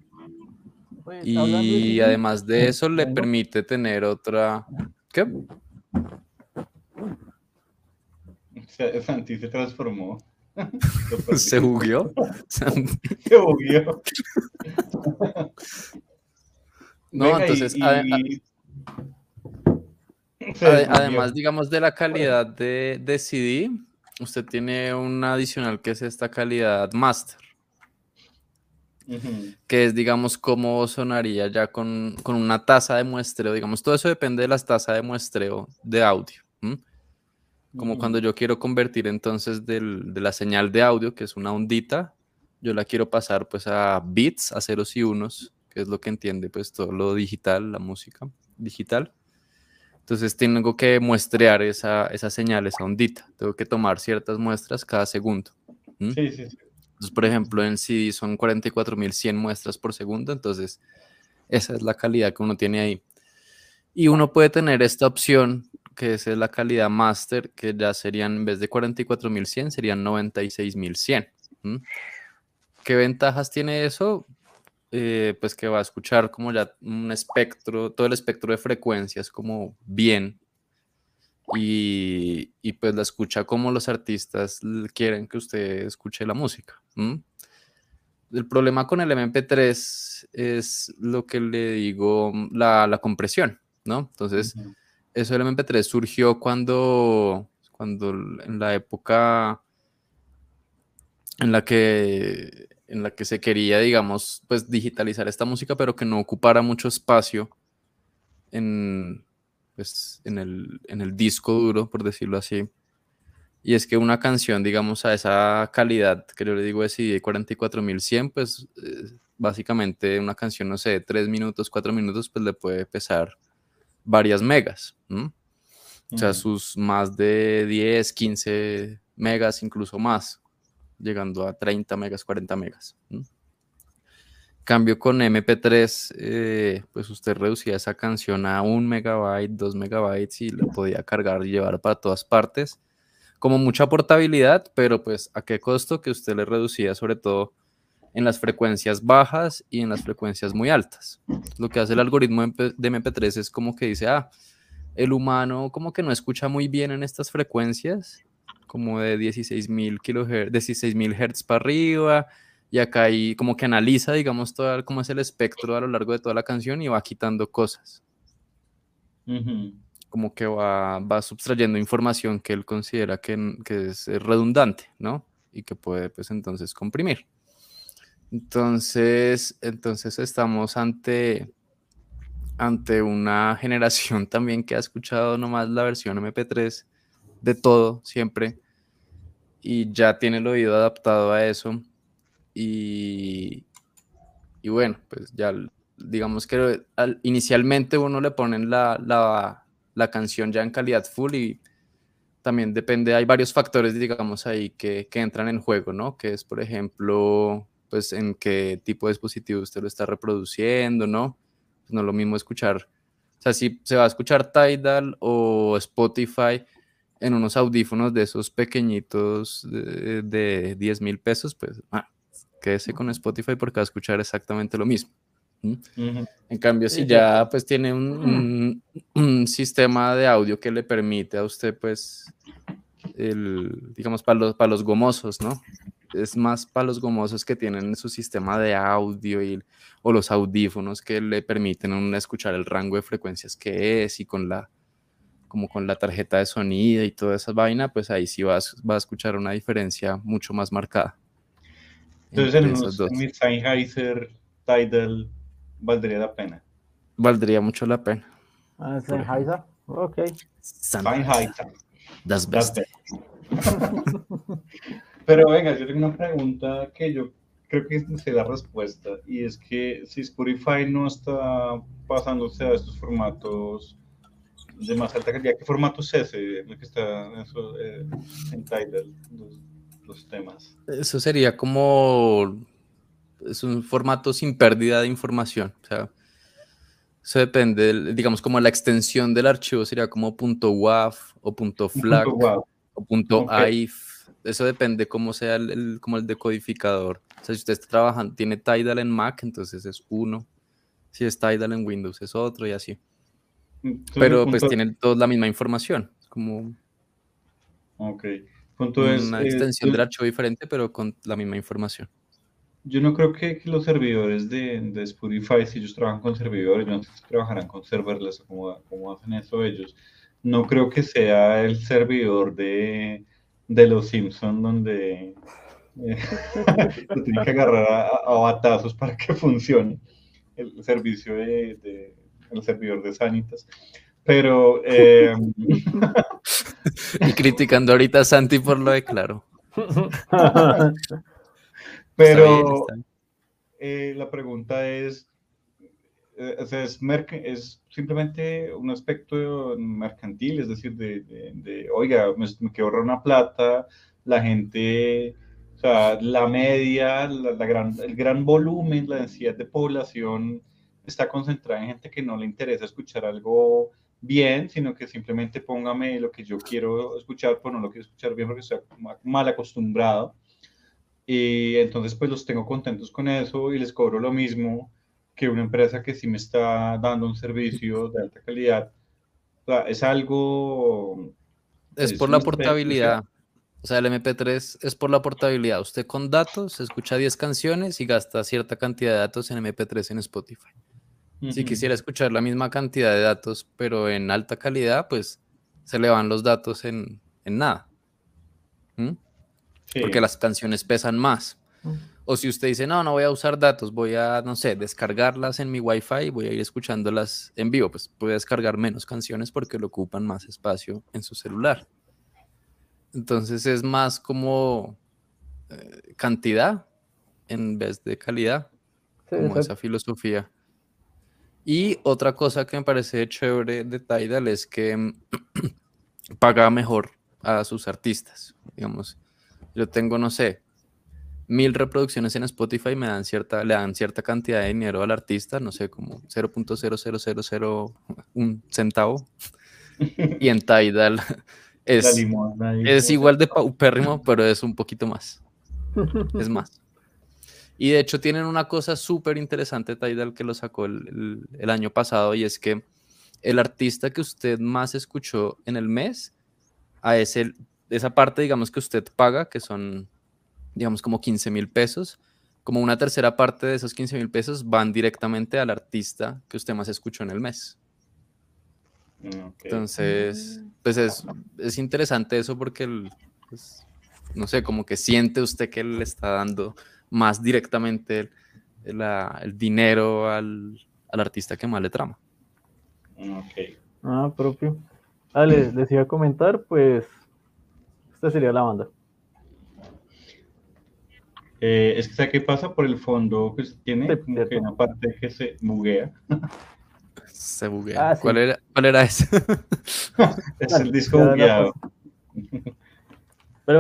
[SPEAKER 2] Pues, de
[SPEAKER 3] Y además de eso, le permite tener otra. ¿Qué?
[SPEAKER 1] Se- Santi se transformó.
[SPEAKER 3] Se bugueó.
[SPEAKER 1] Se bugueó.
[SPEAKER 3] No,
[SPEAKER 1] Venga, y-
[SPEAKER 3] entonces, ade-
[SPEAKER 1] y- Se
[SPEAKER 3] Ade-
[SPEAKER 1] desbugueó.
[SPEAKER 3] Además, digamos, de la calidad de, de CD, usted tiene un adicional que es esta calidad master, que es, digamos, cómo sonaría ya con, con una tasa de muestreo. Digamos, todo eso depende de las tasas de muestreo de audio. ¿m? Como cuando yo quiero convertir entonces del- de la señal de audio, que es una ondita, yo la quiero pasar pues a bits, a ceros y unos, que es lo que entiende pues todo lo digital, la música digital. Entonces tengo que muestrear esa, esa señal, esa ondita. Tengo que tomar ciertas muestras cada segundo. ¿m?
[SPEAKER 1] Sí, sí, sí.
[SPEAKER 3] Entonces, por ejemplo, en CD son 44.100 muestras por segundo, entonces esa es la calidad que uno tiene ahí. Y uno puede tener esta opción que es la calidad master, que ya serían, en vez de 44.100, serían 96.100. ¿m? ¿Qué ventajas tiene eso? Eh, pues que va a escuchar como ya un espectro, todo el espectro de frecuencias como bien. Y, y pues la escucha como los artistas quieren que usted escuche la música. El problema con el MP3 es lo que le digo, la, la compresión, ¿no? Entonces, eso del MP3 surgió cuando, cuando en la época en la que, en la que se quería, digamos, pues digitalizar esta música, pero que no ocupara mucho espacio en, pues, en el, en el disco duro, por decirlo así. Y es que una canción, digamos, a esa calidad que yo le digo de CD 44100, pues eh, básicamente una canción, no sé, de 3 minutos, 4 minutos, pues le puede pesar varias megas. ¿m? O sea,
[SPEAKER 1] Ujú.
[SPEAKER 3] sus más de 10, 15 megas, incluso más, llegando a 30 megas, 40 megas. Cambio con MP3, eh, pues usted reducía esa canción a un megabyte, dos megabytes y la podía cargar y llevar para todas partes. Como mucha portabilidad, pero pues a qué costo que usted le reducía sobre todo en las frecuencias bajas y en las frecuencias muy altas. Lo que hace el algoritmo de MP3 es como que dice, ah, el humano como que no escucha muy bien en estas frecuencias, como de 16.000 kilohertz, 16.000 hertz para arriba, y acá hay como que analiza, digamos, todo cómo es el espectro a lo largo de toda la canción y va quitando cosas,
[SPEAKER 1] Ujú.
[SPEAKER 3] como que va, va subtrayendo información que él considera que, que es redundante, ¿no? Y que puede, pues, entonces comprimir. Entonces, entonces estamos ante, ante una generación también que ha escuchado nomás la versión MP3 de todo, siempre, y ya tiene el oído adaptado a eso. Y, y bueno, pues ya digamos que al- inicialmente uno le ponen la, la, la canción ya en calidad full y también depende, hay varios factores, digamos, ahí que, que entran en juego, ¿no? Que es, por ejemplo, pues en qué tipo de dispositivo usted lo está reproduciendo, ¿no? Pues no es lo mismo escuchar, o sea, si se va a escuchar Tidal o Spotify en unos audífonos de esos pequeñitos de, de 10 mil pesos, pues ah, quédese con Spotify porque va a escuchar exactamente lo mismo. En cambio, si ya pues tiene un, un- un sistema de audio que le permite a usted pues, el, digamos, para los, para los gomosos, ¿no? Es más para los gomosos que tienen su sistema de audio y, o los audífonos que le permiten escuchar el rango de frecuencias que es y con la, como con la tarjeta de sonido y toda esa vaina, pues ahí sí va a, escuchar una diferencia mucho más marcada.
[SPEAKER 1] Entonces, en
[SPEAKER 3] esos dos.
[SPEAKER 1] en mi Sennheiser Tidal valdría la pena.
[SPEAKER 3] Valdría mucho la pena.
[SPEAKER 2] Ah, Sennheiser. Ok.
[SPEAKER 1] Sennheiser.
[SPEAKER 3] Das
[SPEAKER 1] Das
[SPEAKER 3] Beste.
[SPEAKER 1] Pero venga, yo tengo una pregunta que yo creo que sé la respuesta y es que si Spotify no está pasándose a estos formatos de más alta calidad, ¿qué formato es ese en que está eso, eh, en Tidal, los, los temas?
[SPEAKER 3] Eso sería como es un formato sin pérdida de información. O sea, eso depende, del- digamos, como la extensión del archivo sería como .wav o
[SPEAKER 1] punto guau.
[SPEAKER 3] o punto
[SPEAKER 1] Ok.
[SPEAKER 3] .aif. Eso depende cómo sea el, el- como el decodificador. O sea, si usted está trabajando, tiene Tidal en Mac, entonces es uno. Si es Tidal en Windows es otro y así.
[SPEAKER 1] Entonces,
[SPEAKER 3] Pero pues tienen todos la misma información. Como
[SPEAKER 1] Ok.
[SPEAKER 3] Una
[SPEAKER 1] eh,
[SPEAKER 3] extensión
[SPEAKER 1] yo-
[SPEAKER 3] del archivo diferente, pero con la misma información.
[SPEAKER 1] Yo no creo que, que los servidores de, de Spotify, si ellos trabajan con servidores, no sé si trabajarán con serverless o cómo hacen eso ellos. No creo que sea el servidor de, de los Simpsons donde eh, lo tienen que agarrar a, a batazos para que funcione el servicio de, de- el servidor de Sanitas. Pero eh,
[SPEAKER 3] Y criticando ahorita a Santi por lo de claro.
[SPEAKER 1] pero
[SPEAKER 3] Está bien, está bien.
[SPEAKER 1] eh, la pregunta es, eh, es, es simplemente un aspecto mercantil, es decir, de, de- de, oiga, me, me quiero ahorrar una plata, la gente, o sea, la media, la, la gran, el gran volumen, la densidad de población está concentrada en gente que no le interesa escuchar algo bien, sino que simplemente póngame lo que yo quiero escuchar, pues no lo quiero escuchar bien porque estoy mal acostumbrado. Y entonces pues los tengo contentos con eso y les cobro lo mismo que una empresa que sí me está dando un servicio de alta calidad. O sea, es algo...
[SPEAKER 3] Es, por la portabilidad. O sea, el MP3 es por la portabilidad. Usted con datos escucha 10 canciones y gasta cierta cantidad de datos en MP3 en Spotify. Si quisiera escuchar la misma cantidad de datos, pero en alta calidad, pues se le van los datos en, nada. Porque las canciones pesan más. O si usted dice, no, no voy a usar datos, voy a, no sé, descargarlas en mi Wi-Fi y voy a ir escuchándolas en vivo, pues puede descargar menos canciones porque lo ocupan más espacio en su celular. Entonces es más como eh, cantidad en vez de calidad, como esa filosofía. Y otra cosa que me parece chévere de Tidal es que paga mejor a sus artistas. Digamos, yo tengo, no sé, mil reproducciones en Spotify me dan cierta, le dan cierta cantidad de dinero al artista, no sé, como 0.00001 centavo. y en Tidal es, es igual de paupérrimo, pero es un poquito más. Es más. Y de hecho tienen una cosa súper interesante, Tidal, que lo sacó el, el, año pasado, y es que el artista que usted más escuchó en el mes, a ese, esa parte, digamos, que usted paga, que son digamos como 15 mil pesos, como una tercera parte de esos 15 mil pesos van directamente al artista que usted más escuchó en el mes. Mm, Entonces, mm. pues es, es, interesante eso porque, pues, no sé, como que siente usted que le está dando más directamente el, el, dinero al, al, artista que más le trama.
[SPEAKER 1] Mm,
[SPEAKER 2] ah, propio. Ah, les, les iba a comentar, pues, esta sería la banda.
[SPEAKER 1] Eh, es que, ¿sabe qué pasa? Por el fondo que tiene como que una parte que se buguea.
[SPEAKER 3] Se buguea. Ah, ¿Cuál, era, ¿Cuál era ese?
[SPEAKER 1] es el disco bugueado.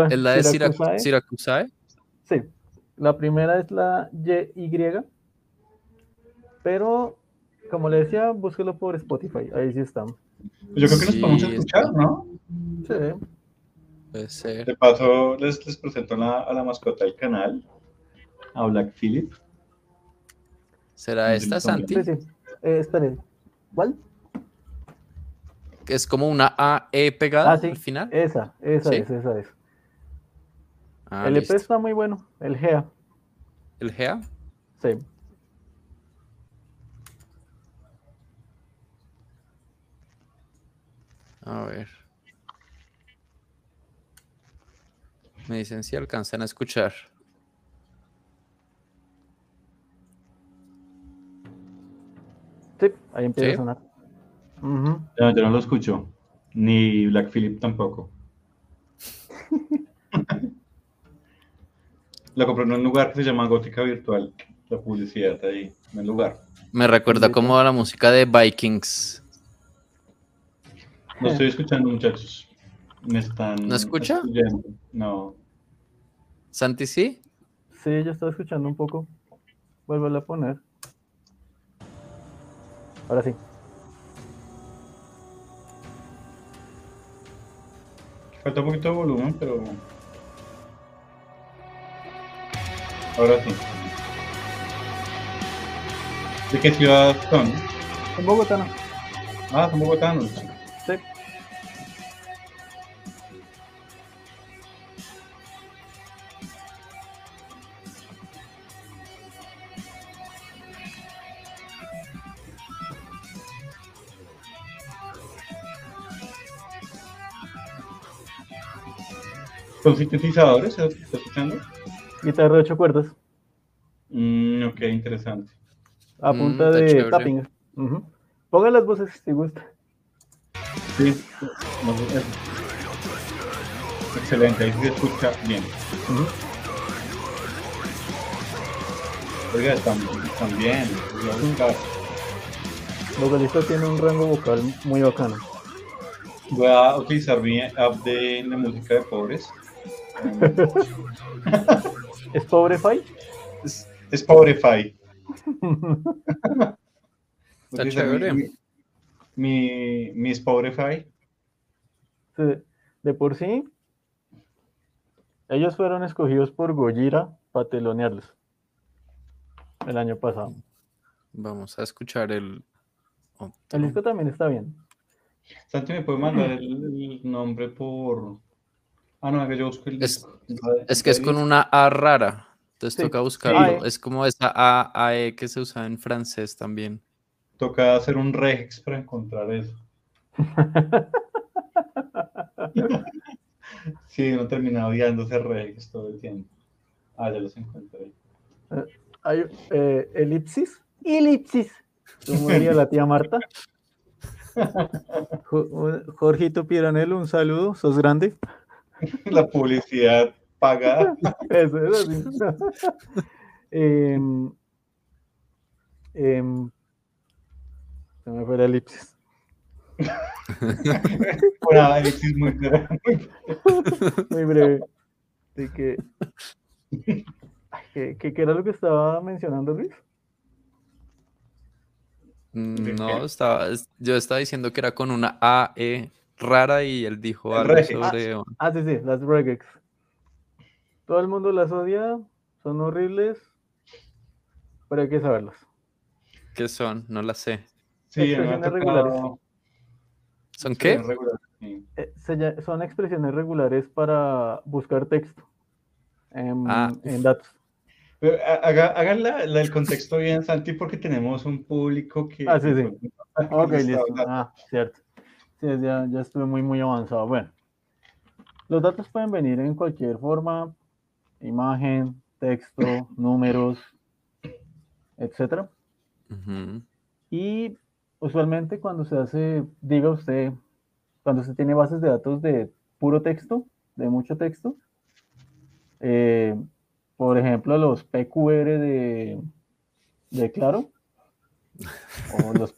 [SPEAKER 3] ¿Es la de Siracusae?
[SPEAKER 2] Sí. La primera es la Y, pero como le decía, búsquelo por Spotify, ahí sí está.
[SPEAKER 1] Yo creo que nos podemos escuchar, ¿no?
[SPEAKER 2] Sí.
[SPEAKER 1] De paso, les, les presento a la, mascota del canal, a Black Philip.
[SPEAKER 3] ¿Será esta, Santi?
[SPEAKER 2] Sí, sí. Eh, ¿Cuál?
[SPEAKER 3] Es como una AE pegada ah, al final.
[SPEAKER 2] Esa, esa es, esa es. Ah, el EP está muy bueno, el GEA.
[SPEAKER 3] ¿El GEA?
[SPEAKER 2] Sí.
[SPEAKER 3] A ver. Me dicen si alcanzan a escuchar.
[SPEAKER 2] Sí, ahí empieza a sonar.
[SPEAKER 1] yo no lo escucho. Ni Black Philip tampoco. lo compré en un lugar que se llama Gótica Virtual. La publicidad ahí, en el lugar.
[SPEAKER 3] Me recuerda como a la música de Vikings.
[SPEAKER 1] No estoy escuchando, muchachos. Me están.
[SPEAKER 3] ¿No escucha?
[SPEAKER 1] No.
[SPEAKER 3] ¿Santi sí?
[SPEAKER 2] Sí, yo estaba escuchando un poco. Vuelvo a poner. Ahora sí.
[SPEAKER 1] Falta un poquito de volumen, pero. Ahora sí. ¿De qué ciudad son?
[SPEAKER 2] Son bogotanos.
[SPEAKER 1] Ah, son bogotanos.
[SPEAKER 2] Sí.
[SPEAKER 1] ¿Con sintetizadores? ¿Estás escuchando?
[SPEAKER 2] Guitarra de ocho cuerdas.
[SPEAKER 1] Mm, ok, interesante.
[SPEAKER 2] A mm, punta de tapping. Pongan las voces si gusta.
[SPEAKER 1] Sí, excelente, ahí se escucha bien. Oiga, están, están bien.
[SPEAKER 2] Vocalista tiene un rango vocal muy bacano.
[SPEAKER 1] Voy a utilizar mi app de, de música de pobres.
[SPEAKER 2] ¿Es Pobrefy?
[SPEAKER 1] Es, es Pobrefy.
[SPEAKER 3] Está chévere.
[SPEAKER 1] mi, mi Spotify.
[SPEAKER 2] De, de por sí, ellos fueron escogidos por Gojira para telonearlos el año pasado.
[SPEAKER 3] Vamos a escuchar el.
[SPEAKER 2] El disco también está bien.
[SPEAKER 1] Santi, ¿me puede mandar el, el nombre por...? Ah, no, que yo busco el
[SPEAKER 3] Es- que es con una A rara. Entonces
[SPEAKER 2] Sí.
[SPEAKER 3] toca buscarlo.
[SPEAKER 2] Eh.
[SPEAKER 3] Es como esa A, AE que se usa en francés también.
[SPEAKER 1] Toca hacer un regex para encontrar eso. Sí, uno termina odiando ese regex todo el tiempo. Ah, ya los encontré.
[SPEAKER 2] Hay eh, elipsis. Elipsis. Como diría la tía Marta. Jo- Jorgito Piranelo, un saludo, sos grande.
[SPEAKER 1] La publicidad pagada.
[SPEAKER 2] Eso es así. Em, em, se me fue la elipsis.
[SPEAKER 1] Una elipsis muy grande.
[SPEAKER 2] Muy breve. De que, ¿qué, qué- qué era lo que estaba mencionando Luis?
[SPEAKER 3] Mm,
[SPEAKER 1] ¿De
[SPEAKER 3] No, estaba, es- yo estaba diciendo que era con una AE rara y él dijo
[SPEAKER 1] El
[SPEAKER 3] algo
[SPEAKER 1] regex.
[SPEAKER 3] sobre.
[SPEAKER 2] Ah, sí, sí, las regex. Todo el mundo las odia, son horribles, pero hay que saberlas.
[SPEAKER 3] ¿Qué son? No la sé.
[SPEAKER 1] Sí,
[SPEAKER 2] Expresiones regulares.
[SPEAKER 1] tocado-
[SPEAKER 3] ¿Son qué?
[SPEAKER 1] regular, sí.
[SPEAKER 2] Eh, se son expresiones regulares para buscar texto en,
[SPEAKER 3] Ah,
[SPEAKER 2] en datos.
[SPEAKER 1] Pero ha- haga, hagan la, la- el contexto bien, Santi, porque tenemos un público que...
[SPEAKER 2] Ah, sí, sí. Ok, listo. Ah, cierto. Sí, ya, ya estuve muy, muy avanzado. Bueno, los datos pueden venir en cualquier forma, imagen, texto, números, etcétera. Y usualmente cuando se hace, diga usted, cuando se tiene bases de datos de puro texto, de mucho texto, eh, por ejemplo, los PQR de, de Claro, o, los,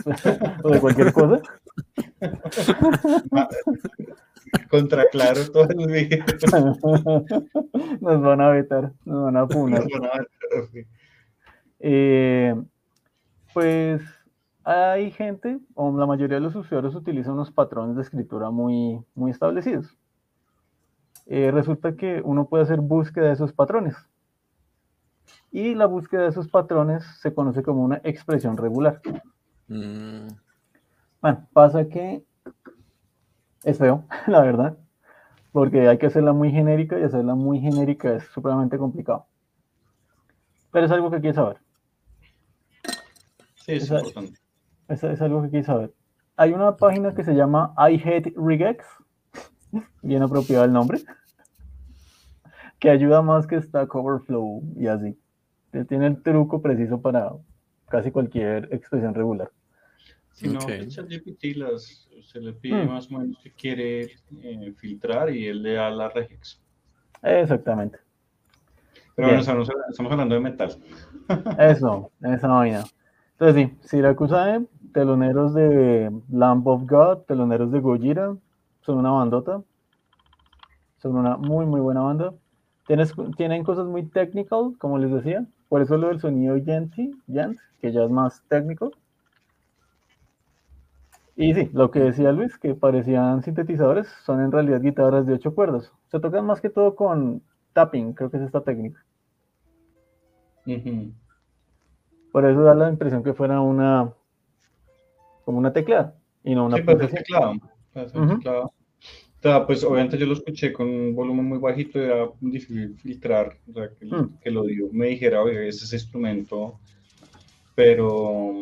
[SPEAKER 2] o de cualquier cosa,
[SPEAKER 1] Contra Claro, todos los videos.
[SPEAKER 2] nos van a vetar, nos van a funar. Eh, pues hay gente, o la mayoría de los usuarios utilizan unos patrones de escritura muy, muy establecidos. Eh, resulta que uno puede hacer búsqueda de esos patrones. Y la búsqueda de esos patrones se conoce como una expresión regular.
[SPEAKER 3] Mm,
[SPEAKER 2] Bueno, pasa que es feo, la verdad, porque hay que hacerla muy genérica y hacerla muy genérica es supremamente complicado. Pero es algo que que saber.
[SPEAKER 1] Sí, es importante.
[SPEAKER 2] Es, es algo que quise saber. Hay una página que se llama I Hate Regex, bien apropiado el nombre, que ayuda más que Stack Overflow y así. Tiene el truco preciso para casi cualquier expresión regular.
[SPEAKER 1] Si no,
[SPEAKER 3] Ok.
[SPEAKER 1] pues, ChatGPT las, se le pide
[SPEAKER 2] Hmm.
[SPEAKER 1] más o menos que quiere eh, filtrar y él le da la regex.
[SPEAKER 2] Exactamente.
[SPEAKER 1] Pero
[SPEAKER 2] Bien.
[SPEAKER 1] bueno, estamos, estamos hablando de metal.
[SPEAKER 2] Eso, esa vaina. Entonces sí, Siracusae, teloneros de Lamb of God, teloneros de Gojira, son una bandota. Son una muy, muy buena banda. Tienes, tienen cosas muy technical, como les decía. Por eso lo del sonido Yanti, Yant, que ya es más técnico. Y sí, lo que decía Luis, que parecían sintetizadores, son en realidad guitarras de ocho cuerdas. Se tocan más que todo con tapping, creo que es esta técnica.
[SPEAKER 1] Ujú.
[SPEAKER 2] Por eso da la impresión que fuera una como una tecla y no una
[SPEAKER 1] Sí, teclado. pues,
[SPEAKER 2] Ujú.
[SPEAKER 1] teclado. O sea, pues obviamente yo lo escuché con un volumen muy bajito y era difícil filtrar, o sea, que,
[SPEAKER 2] Mm.
[SPEAKER 1] que lo dio me dijera, oye, ese es instrumento, pero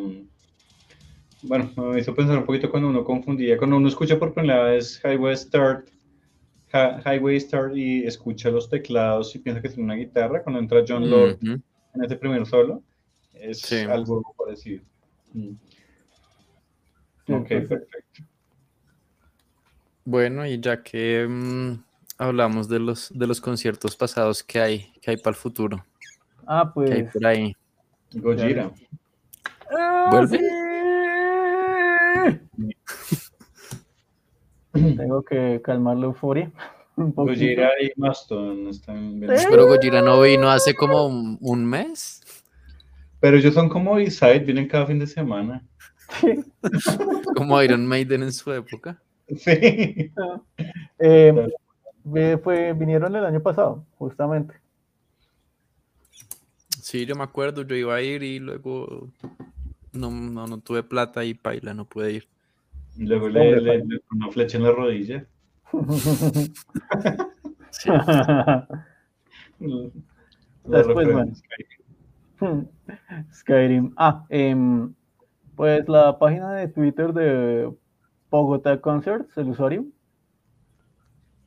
[SPEAKER 1] bueno, me hizo pensar un poquito cuando uno confundía, cuando uno escucha por primera vez Highway Start, Hi- Highway Start y escucha los teclados y piensa que es una guitarra, cuando entra John Lord en ese primer solo, es
[SPEAKER 3] Sí.
[SPEAKER 1] algo parecido. Mm. Ok, perfecto.
[SPEAKER 3] Bueno, y ya que mm, hablamos de los, de los conciertos pasados que hay, que hay para el futuro,
[SPEAKER 2] Ah,
[SPEAKER 3] que hay
[SPEAKER 2] pues.
[SPEAKER 3] por ahí.
[SPEAKER 1] Gojira.
[SPEAKER 3] ¿Vuelve?
[SPEAKER 2] Tengo que calmar la euforia.
[SPEAKER 1] Gojira y Maston están bien.
[SPEAKER 2] ¿Eh?
[SPEAKER 3] Pero Gojira no vino hace como un, un mes.
[SPEAKER 1] Pero ellos son como B-side, vienen cada fin de semana.
[SPEAKER 2] Sí.
[SPEAKER 3] Como Iron Maiden en su época.
[SPEAKER 1] Sí.
[SPEAKER 2] Eh, ve- fue, vinieron el año pasado, justamente.
[SPEAKER 3] Sí, yo me acuerdo, yo iba a ir y luego no, no, no tuve plata y paila, no pude ir.
[SPEAKER 1] Luego le, le, una flecha en la rodilla.
[SPEAKER 3] Sí.
[SPEAKER 2] Después,
[SPEAKER 1] referencia.
[SPEAKER 2] Skyrim. Ah, em, pues la página de Twitter de Bogotá Concerts, el usuario.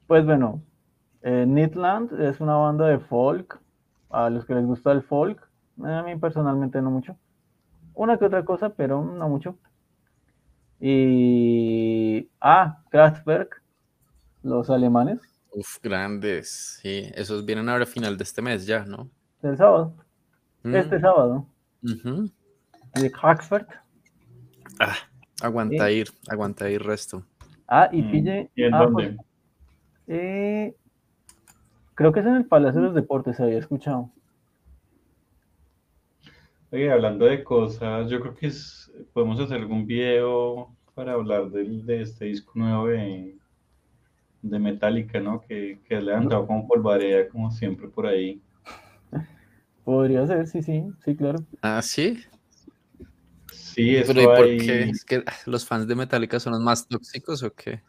[SPEAKER 2] Pues bueno, eh, Nitland es una banda de folk. A los que les gusta el folk, a mí personalmente no mucho. Una que otra cosa, pero no mucho. Y. Ah, Kraftwerk, los alemanes,
[SPEAKER 3] Uf, grandes. Sí, esos vienen ahora a final de este mes ya, ¿no?
[SPEAKER 2] del sábado.
[SPEAKER 3] Mm,
[SPEAKER 2] Este sábado.
[SPEAKER 3] ujú.
[SPEAKER 2] De Kraftwerk.
[SPEAKER 3] Ah, aguanta ir, aguanta ir resto.
[SPEAKER 2] Ah, y
[SPEAKER 1] Mm,
[SPEAKER 2] pille.
[SPEAKER 1] ¿Y en
[SPEAKER 2] ah,
[SPEAKER 1] dónde?
[SPEAKER 2] pues, eh, creo que es en el Palacio de los Deportes, se había escuchado.
[SPEAKER 1] Oye, hablando de cosas, yo creo que es, podemos hacer algún video para hablar del, de este disco nuevo de, de Metallica, ¿no? Que, que ha levantado como polvareda, como siempre por ahí.
[SPEAKER 2] Podría ser, sí, sí, sí, claro.
[SPEAKER 3] Ah, sí.
[SPEAKER 1] Sí, eso
[SPEAKER 3] Pero ¿y por
[SPEAKER 1] hay-
[SPEAKER 3] qué? ¿Es que ah, los fans de Metallica son los más tóxicos o qué?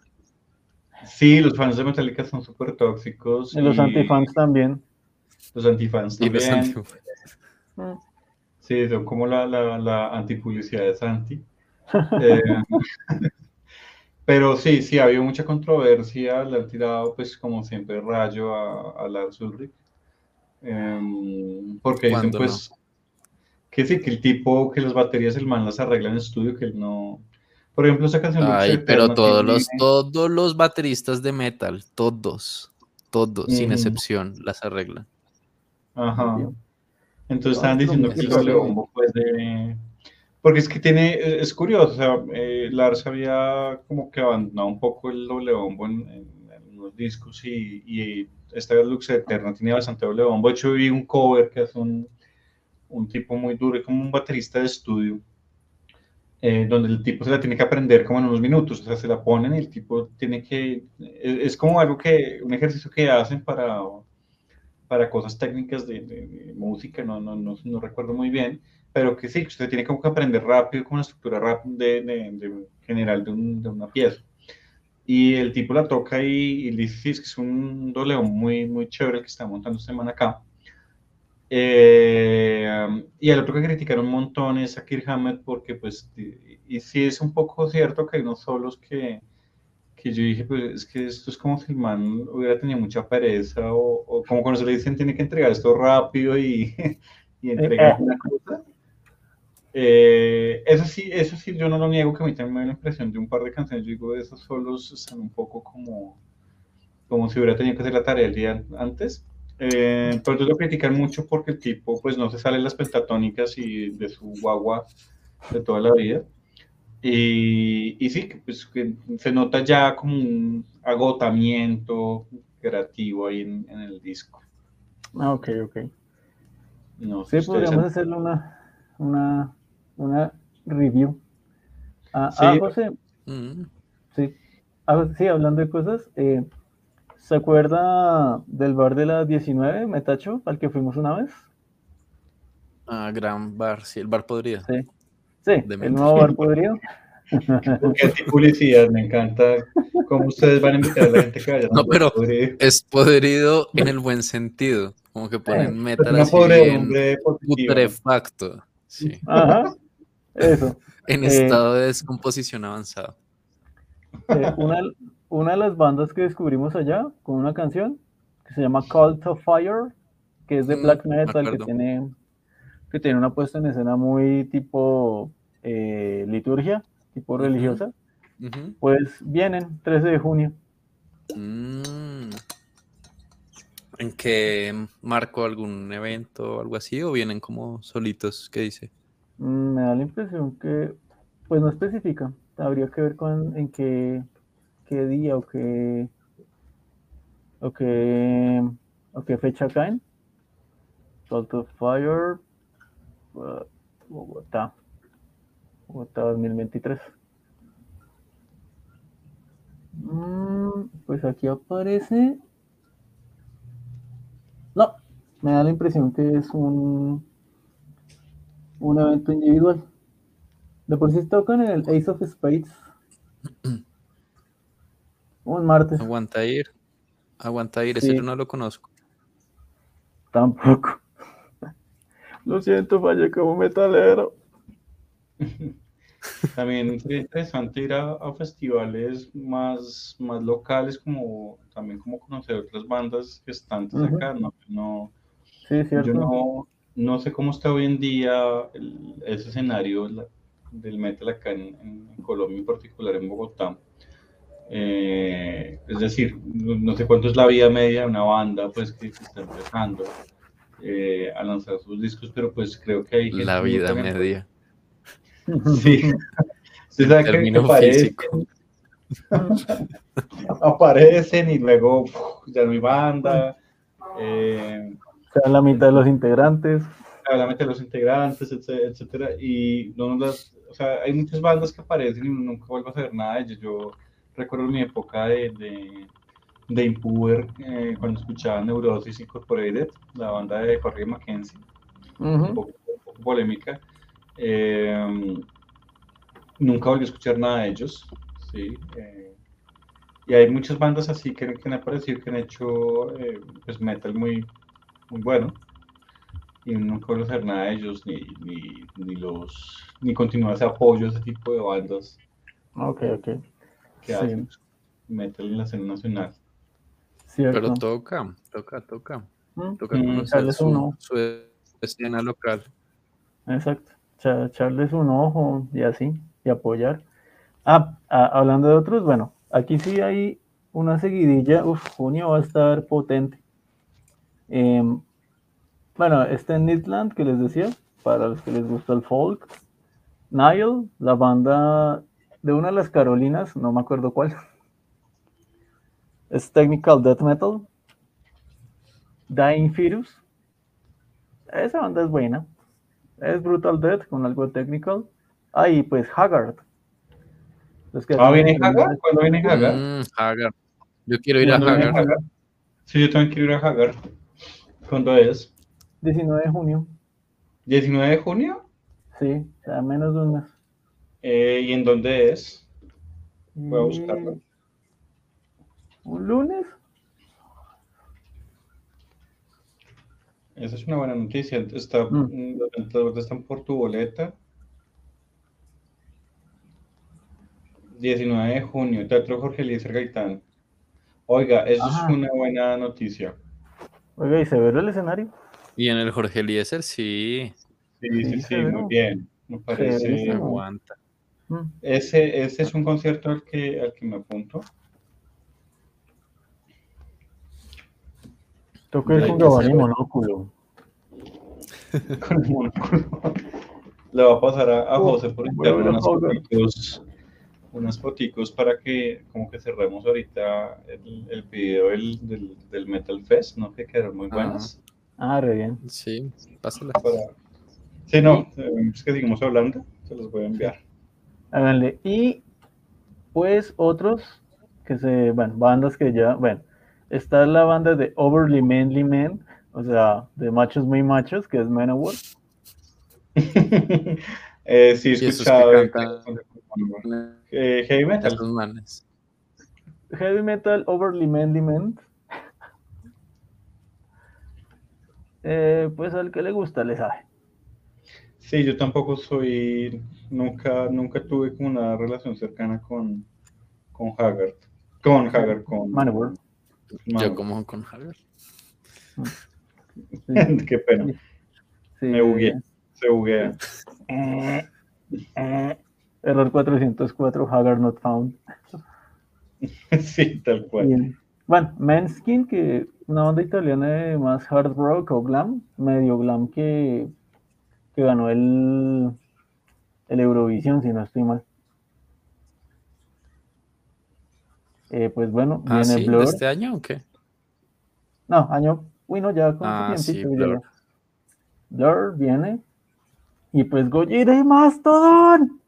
[SPEAKER 1] Sí, los fans de Metallica son súper tóxicos.
[SPEAKER 2] Y los
[SPEAKER 1] y
[SPEAKER 2] antifans también.
[SPEAKER 1] Los antifans
[SPEAKER 3] Y los
[SPEAKER 1] también.
[SPEAKER 3] anti-
[SPEAKER 2] Mm.
[SPEAKER 1] Sí, son como la, la, la antipublicidad de Santi. Eh, pero sí, sí, ha habido mucha controversia, le han tirado, pues, como siempre, rayo a, a Lars Ulrich. Em, porque dicen,
[SPEAKER 3] ¿Cuándo
[SPEAKER 1] pues, que sí, que el tipo, que las baterías el man las arregla en estudio, que él no... Por ejemplo, esa canción...
[SPEAKER 3] Ay, pero
[SPEAKER 1] Eterna
[SPEAKER 3] todos los,
[SPEAKER 1] tiene-
[SPEAKER 3] todos los bateristas de metal, todos, todos, sin
[SPEAKER 1] Ujú.
[SPEAKER 3] excepción, las arreglan.
[SPEAKER 1] Ajá. Entonces
[SPEAKER 2] No,
[SPEAKER 1] estaban diciendo que el bombo, pues, de... Porque es que tiene, es curioso, o sea, eh, Lars había como que abandonado un poco el doble bombo en, en- en los discos y, y esta vez Lux Eterna tiene bastante doble bombo. De hecho, vi un cover que es un, un tipo muy duro, es como un baterista de estudio, eh, donde el tipo se la tiene que aprender como en unos minutos, o sea, se la ponen y el tipo tiene que, es, es como algo que, un ejercicio que hacen para, para cosas técnicas de, de- de música, no, no, no, no recuerdo muy bien, pero que sí, usted tiene como que aprender rápido, con una estructura rápida de, general un- de una pieza. Y el tipo la toca y, y dice, sí, es que es un doleón muy, muy chévere el que está montando este man acá. Eh, y el otro que criticaron un montón es a Kirk Hammett porque pues, y, y sí es un poco cierto que hay unos solos que, que yo dije, pues es que esto es como si el man hubiera tenido mucha pereza o, o como cuando se le dicen tiene que entregar esto rápido y, y entregar una cosa. Eh, eso sí, eso sí, yo no lo niego, que a mí también me da la impresión de un par de canciones, yo digo, esos solos están un poco como, como si hubiera tenido que hacer la tarea el día antes. Eh, pero ellos lo critican mucho porque el tipo pues no se sale las pentatónicas y de su guagua de toda la vida. Y, y sí, que, pues, que se nota ya como un agotamiento creativo ahí en, en el disco.
[SPEAKER 2] Ah, ok, ok.
[SPEAKER 1] No
[SPEAKER 2] Sí,
[SPEAKER 1] ustedes
[SPEAKER 2] podríamos
[SPEAKER 1] han-
[SPEAKER 2] hacerle una, una, una review. Ah,
[SPEAKER 1] Sí.
[SPEAKER 2] ah, José,
[SPEAKER 3] Mm.
[SPEAKER 2] sí. Ah, sí, hablando de cosas, eh, ¿se acuerda del bar de la 19, Metacho, al que fuimos una vez?
[SPEAKER 3] Ah, gran bar, sí, el bar podría.
[SPEAKER 2] Sí. Sí,
[SPEAKER 3] De
[SPEAKER 2] el nuevo bar podrido.
[SPEAKER 1] Porque así publicidad, me encanta cómo ustedes van a invitar a la gente que vaya.
[SPEAKER 3] No, pero-
[SPEAKER 1] Pobre-
[SPEAKER 3] Es podrido en el buen sentido, como que ponen metal
[SPEAKER 1] una
[SPEAKER 3] así
[SPEAKER 1] pobre
[SPEAKER 3] bien putrefacto, sí,
[SPEAKER 2] Ajá, eso.
[SPEAKER 3] en
[SPEAKER 2] Eh,
[SPEAKER 3] estado de descomposición avanzado.
[SPEAKER 2] Eh, una, una de las bandas que descubrimos allá con una canción que se llama Cult of Fire, que es de
[SPEAKER 3] Mm,
[SPEAKER 2] black
[SPEAKER 3] me
[SPEAKER 2] metal, que tiene, que tiene una puesta en escena muy tipo eh, liturgia, tipo religiosa. Pues vienen 13 de junio.
[SPEAKER 3] Mm. ¿En qué marco algún evento o algo así? ¿O vienen como solitos? ¿Qué dice?
[SPEAKER 2] Mm, Me da la impresión que, pues no especifica, habría que ver con, en qué, qué día o qué, o qué, o qué fecha caen. Salt of Fire, uh, Bogotá. Bogotá 2023. Mm, pues aquí aparece. No, me da la impresión que es un, un evento individual. De por sí tocan en el Ace of Spades. Un martes.
[SPEAKER 3] Aguanta ir. Aguanta ir,
[SPEAKER 2] Sí.
[SPEAKER 3] ese yo no lo conozco.
[SPEAKER 2] Tampoco. Lo siento, fallé como metalero.
[SPEAKER 1] También sería interesante ir a, a festivales más, más locales, como también como conocer otras bandas que están antes
[SPEAKER 2] Ujú.
[SPEAKER 1] acá, ¿no? No,
[SPEAKER 2] Sí, cierto.
[SPEAKER 1] yo no, no sé cómo está hoy en día el- ese escenario del metal acá en, en Colombia, en particular en Bogotá. Eh, es decir, no, no sé cuánto es la vida media de una banda pues que, que está empezando eh, a lanzar sus discos, pero pues creo que hay gente
[SPEAKER 3] La vida media.
[SPEAKER 1] Sí.
[SPEAKER 3] Término
[SPEAKER 1] aparecen,
[SPEAKER 3] físico.
[SPEAKER 1] aparecen y luego ya no hay banda. Eh,
[SPEAKER 2] O sea, la mitad de los integrantes.
[SPEAKER 1] solamente los integrantes, etc- etcétera, y no nos las, o sea, hay muchas bandas que aparecen y nunca vuelve a saber nada de ellos. Yo recuerdo mi época de, de, de Impuber, eh, cuando escuchaba Neurosis Incorporated, la banda de Jorge Mackenzie, un poco, un poco polémica. Eh, nunca volví a escuchar nada de ellos, sí. eh, y hay muchas bandas así que, que han aparecido, que han hecho eh, pues metal muy, muy bueno. Y nunca vuelvo a saber nada de ellos, ni, ni, ni los ni continuar ese apoyo a ese tipo de bandas
[SPEAKER 2] Ok, ok.
[SPEAKER 1] que
[SPEAKER 2] Sí.
[SPEAKER 1] hacen metal en la escena nacional.
[SPEAKER 2] Cierto.
[SPEAKER 3] Pero toca, toca, toca.
[SPEAKER 2] Mm,
[SPEAKER 3] Toca conocer su,
[SPEAKER 2] ojo.
[SPEAKER 3] su escena local.
[SPEAKER 2] Exacto. Echa- Echarles un ojo y así, y apoyar. Ah, ah, hablando de otros, bueno, aquí sí hay una seguidilla. Uf, junio va a estar potente. Em, bueno, está en Midland, que les decía, para los que les gusta el folk. Nile, la banda de una de las Carolinas, no me acuerdo cuál. Es Technical Death Metal. Dying Fetus. Esa banda es buena. Es Brutal Death con algo de technical. Ah, y pues Haggard. Los que
[SPEAKER 1] ¿Ah, viene Hagar? ¿Cuándo viene Hagar?
[SPEAKER 3] Mm, Hagar. Yo quiero ir a
[SPEAKER 1] ¿Cuándo viene
[SPEAKER 3] Hagar.
[SPEAKER 1] Hagar? Sí, yo también quiero ir a Hagar. ¿Cuándo es?
[SPEAKER 2] 19 de junio.
[SPEAKER 1] ¿19 de junio?
[SPEAKER 2] Sí, o sea, menos de un mes.
[SPEAKER 1] Eh, ¿Y en dónde es? Voy a
[SPEAKER 2] Y-
[SPEAKER 1] buscarlo.
[SPEAKER 2] ¿Un lunes?
[SPEAKER 1] Esa es una buena noticia. Está,
[SPEAKER 2] Mm.
[SPEAKER 1] están por tu boleta. 19 de junio, Teatro Jorge Eliezer Gaitán. Oiga, eso
[SPEAKER 2] Ajá.
[SPEAKER 1] es una buena noticia.
[SPEAKER 2] Oiga, ¿y se ve el escenario?
[SPEAKER 3] Y en el Jorge Eliezer, sí,
[SPEAKER 1] Sí,
[SPEAKER 2] Sí,
[SPEAKER 1] sí, sí,
[SPEAKER 2] se
[SPEAKER 1] muy bien. Me parece.
[SPEAKER 2] Chéverísimo.
[SPEAKER 3] aguanta.
[SPEAKER 2] Mm,
[SPEAKER 1] Ese, ese es un concierto al que, al que me apunto.
[SPEAKER 2] Toca ir con Gabán y monóculo.
[SPEAKER 1] Con el monóculo. Le va a pasar a, a
[SPEAKER 2] Oh,
[SPEAKER 1] José por interno unas foticos, unas foticos para que como que cerremos ahorita el, el video del, del, del Metal Fest, ¿no? Que quedaron muy buenas.
[SPEAKER 2] Ah, re bien.
[SPEAKER 3] Sí, pásala.
[SPEAKER 1] Para- Sí, no, es que seguimos hablando, se los voy a enviar.
[SPEAKER 2] Háganle. Y pues otros que se, bueno, bandas que ya, bueno, está la banda de Overly Manly Men, o sea, de machos muy machos, que es Manowar.
[SPEAKER 1] eh, sí, he
[SPEAKER 3] que
[SPEAKER 1] escuchado. de-
[SPEAKER 3] cantan-
[SPEAKER 1] eh, heavy metal.
[SPEAKER 3] Manes.
[SPEAKER 2] Heavy Metal Overly Manly Men. Eh, pues al que le gusta le sabe.
[SPEAKER 1] Sí, yo tampoco soy, nunca, nunca tuve como una relación cercana con, con Haggard. Con Haggard, con
[SPEAKER 2] Manowar.
[SPEAKER 3] Yo como con Hagar.
[SPEAKER 2] Sí,
[SPEAKER 1] Qué pena,
[SPEAKER 2] sí.
[SPEAKER 1] me bugué, se buguea.
[SPEAKER 2] Eh, eh, Error 404, Haggard not found.
[SPEAKER 1] Sí, tal cual.
[SPEAKER 2] Bien. Bueno, Manskin, que una banda italiana de más hard rock o glam, medio glam que, que ganó el, el Eurovisión, si no estoy mal. Eh, pues bueno,
[SPEAKER 3] Ah,
[SPEAKER 2] viene
[SPEAKER 3] sí, de
[SPEAKER 2] Blur.
[SPEAKER 3] este año o qué?
[SPEAKER 2] No, año, uy, no, ya con
[SPEAKER 3] Ah,
[SPEAKER 2] su
[SPEAKER 3] sí,
[SPEAKER 2] tiempito
[SPEAKER 3] Blur.
[SPEAKER 2] viene. Y pues Gojira y Mastodon.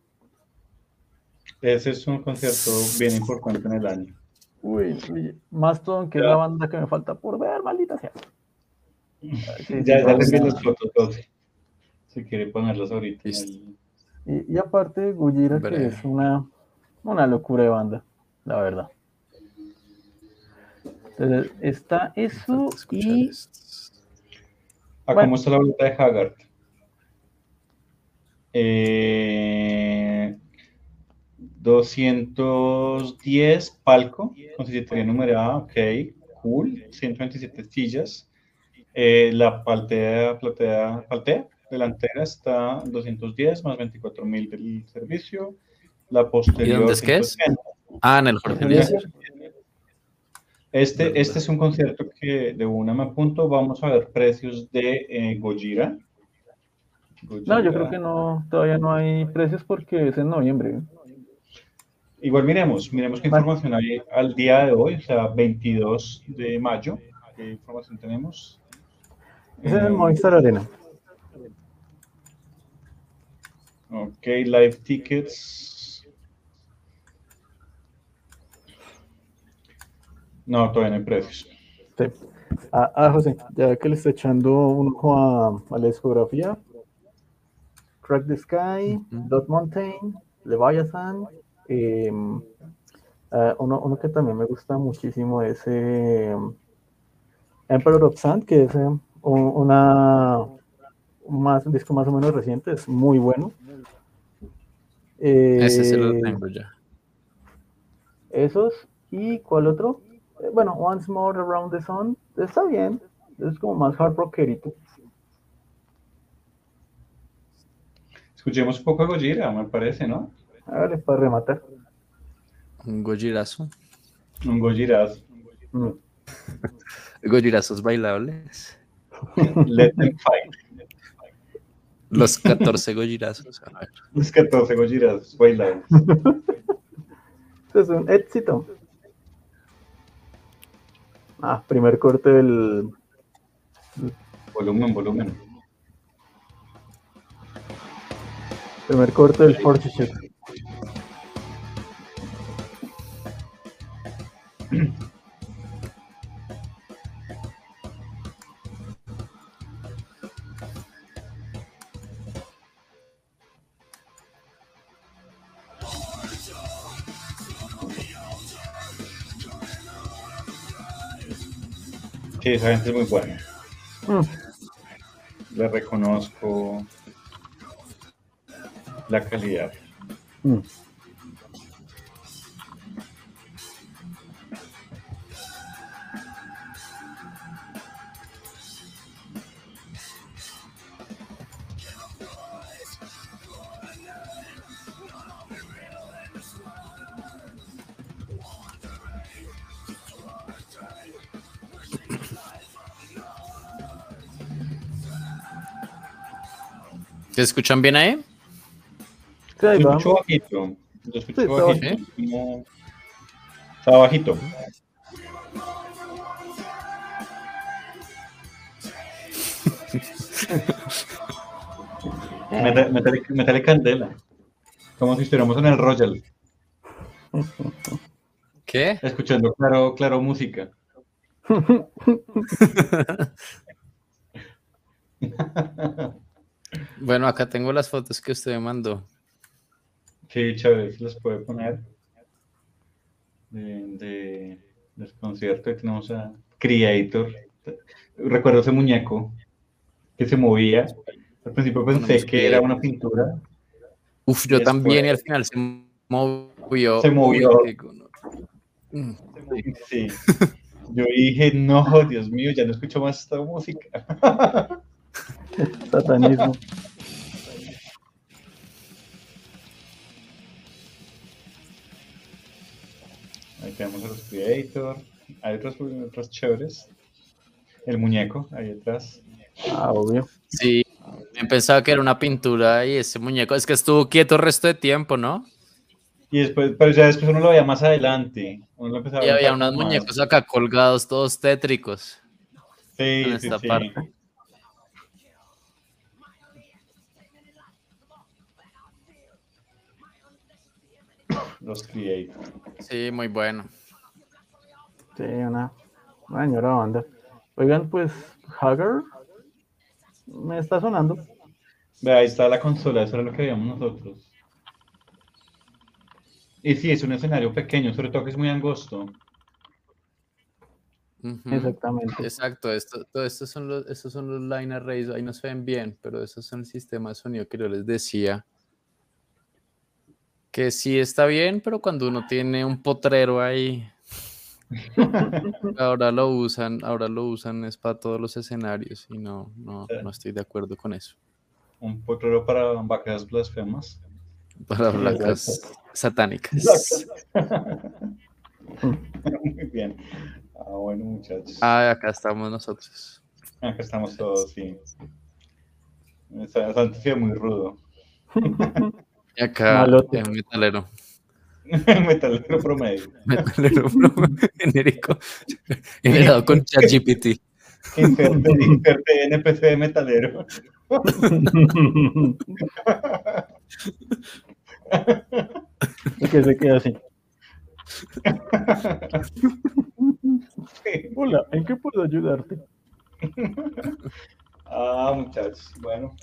[SPEAKER 1] Ese es un concierto bien importante en el año.
[SPEAKER 2] Uy, uy, Mastodon, que es la banda que me falta por ver, maldita sea. Sí,
[SPEAKER 1] ya ya les vi fotos, Doce. Si quiere ponerlas ahorita.
[SPEAKER 2] Y, y aparte, Gujira, que es una, una locura de banda, la verdad. Entonces, está eso y
[SPEAKER 3] estos.
[SPEAKER 1] Ah,
[SPEAKER 2] Bueno.
[SPEAKER 1] ¿cómo está la boleta de Haggard? Eh, 210 palco con silletería numerada, ok, cool, 127 sillas. Eh, la paltea, platea, paltea delantera está 210 más 24 mil del servicio. La posterior.
[SPEAKER 3] dónde es que es?
[SPEAKER 1] 180.
[SPEAKER 3] Ah, en el Jorge
[SPEAKER 1] Este, este es un concierto que de una me apunto. Vamos a ver precios de eh, Gojira.
[SPEAKER 2] no, yo creo que no, todavía no hay precios porque es en noviembre.
[SPEAKER 1] Igual miremos, miremos qué información hay al día de hoy, o sea, 22 de mayo. ¿Qué información tenemos?
[SPEAKER 2] Es en el
[SPEAKER 1] Eh,
[SPEAKER 2] Movistar Arena.
[SPEAKER 1] Ok, live tickets. No, todavía no hay precios.
[SPEAKER 2] Sí. Ah, ah, José, ya que le está echando un ojo a, a la discografía, Crack the Sky. Dot Mountain, Leviathan, ah, uno, uno que también me gusta muchísimo es em, Emperor of Sand, que es un- una, un más, un disco más o menos reciente, es muy bueno.
[SPEAKER 3] Ese se lo
[SPEAKER 2] Eh,
[SPEAKER 3] tengo ya.
[SPEAKER 2] esos. ¿Y cuál otro? Bueno, Once More Around the Sun. Está bien. Es como más hard rockerito.
[SPEAKER 1] Escuchemos un poco de Gojira, me parece, ¿no?
[SPEAKER 2] Hágale para rematar.
[SPEAKER 3] Un gojirazo.
[SPEAKER 1] Un Gojirazo.
[SPEAKER 2] Mm.
[SPEAKER 3] Gojirazos bailables.
[SPEAKER 1] Let them fight.
[SPEAKER 3] Los 14 gojirazos. A ver.
[SPEAKER 1] Los 14 Gojirazos bailables.
[SPEAKER 2] Es un éxito. Ah, primer corte del.
[SPEAKER 1] Volumen, volumen.
[SPEAKER 2] Primer corte del Fortitude.
[SPEAKER 1] Sí, esa gente es muy buena.
[SPEAKER 2] Mm,
[SPEAKER 1] Le reconozco la calidad.
[SPEAKER 2] mm.
[SPEAKER 3] ¿Se escuchan bien ahí?
[SPEAKER 2] Sí, ahí
[SPEAKER 1] Yo
[SPEAKER 2] va.
[SPEAKER 1] escucho bajito. Yo escucho
[SPEAKER 2] Sí, está
[SPEAKER 1] bajito. Está bajito. Métale, métale- métale candela. Como si estuviéramos en el Royal,
[SPEAKER 3] ¿Qué?
[SPEAKER 1] escuchando claro, claro música.
[SPEAKER 3] Bueno, acá tengo las fotos que usted me mandó.
[SPEAKER 1] Sí, chévere, se las puede poner. De, de, del concierto que tenemos a Creator. Recuerdo ese muñeco que se movía. Al principio pensé que era una pintura.
[SPEAKER 3] Uf, yo
[SPEAKER 1] Después-
[SPEAKER 3] también y al final se movió.
[SPEAKER 1] Se movió.
[SPEAKER 3] Mm.
[SPEAKER 1] Sí. Yo dije, no, Dios mío, ya no escucho más esta música.
[SPEAKER 2] Satanismo.
[SPEAKER 1] Ahí tenemos a los Creator. Hay otros, otros chéveres. El muñeco, ahí atrás.
[SPEAKER 2] Ah, obvio.
[SPEAKER 3] Sí, yo pensaba que era una pintura y ese muñeco, es que estuvo quieto el resto de tiempo, ¿no?
[SPEAKER 1] Y después, pero ya después uno lo veía más adelante. Uno lo empezaba
[SPEAKER 3] Y
[SPEAKER 1] a
[SPEAKER 3] había unos
[SPEAKER 1] más.
[SPEAKER 3] muñecos acá colgados, todos tétricos.
[SPEAKER 1] Sí,
[SPEAKER 3] en
[SPEAKER 1] sí,
[SPEAKER 3] esta
[SPEAKER 1] sí.
[SPEAKER 3] parte.
[SPEAKER 1] Los Create.
[SPEAKER 3] Sí, muy bueno.
[SPEAKER 2] Sí, una, una señora banda. Oigan, pues, Hagar me está sonando.
[SPEAKER 1] Ve, ahí está la consola, eso era lo que veíamos nosotros. Y sí, es un escenario pequeño, sobre todo que es muy angosto.
[SPEAKER 2] Exactamente.
[SPEAKER 3] Exacto, esto, todo estos son los, estos son los line arrays, ahí no se ven bien, pero esos son el sistema de sonido que yo les decía. Que sí está bien, pero cuando uno tiene un potrero ahí, ahora lo usan, ahora lo usan es para todos los escenarios y no, no, no estoy de acuerdo con eso.
[SPEAKER 1] Un potrero para vacas blasfemas.
[SPEAKER 3] Para
[SPEAKER 2] Sí,
[SPEAKER 3] placas satánicas.
[SPEAKER 1] Muy bien. Ah, bueno, muchachos.
[SPEAKER 3] Ah, acá estamos nosotros.
[SPEAKER 1] Acá estamos todos, sí. Muy rudo.
[SPEAKER 3] Y acá metalero.
[SPEAKER 1] Metalero promedio.
[SPEAKER 3] Metalero bro, genérico. Generado con ChatGPT.
[SPEAKER 1] Inserte, inserte NPC de metalero.
[SPEAKER 2] Y que se queda así. Hola, ¿en qué puedo ayudarte?
[SPEAKER 1] Ah, muchachos. Bueno,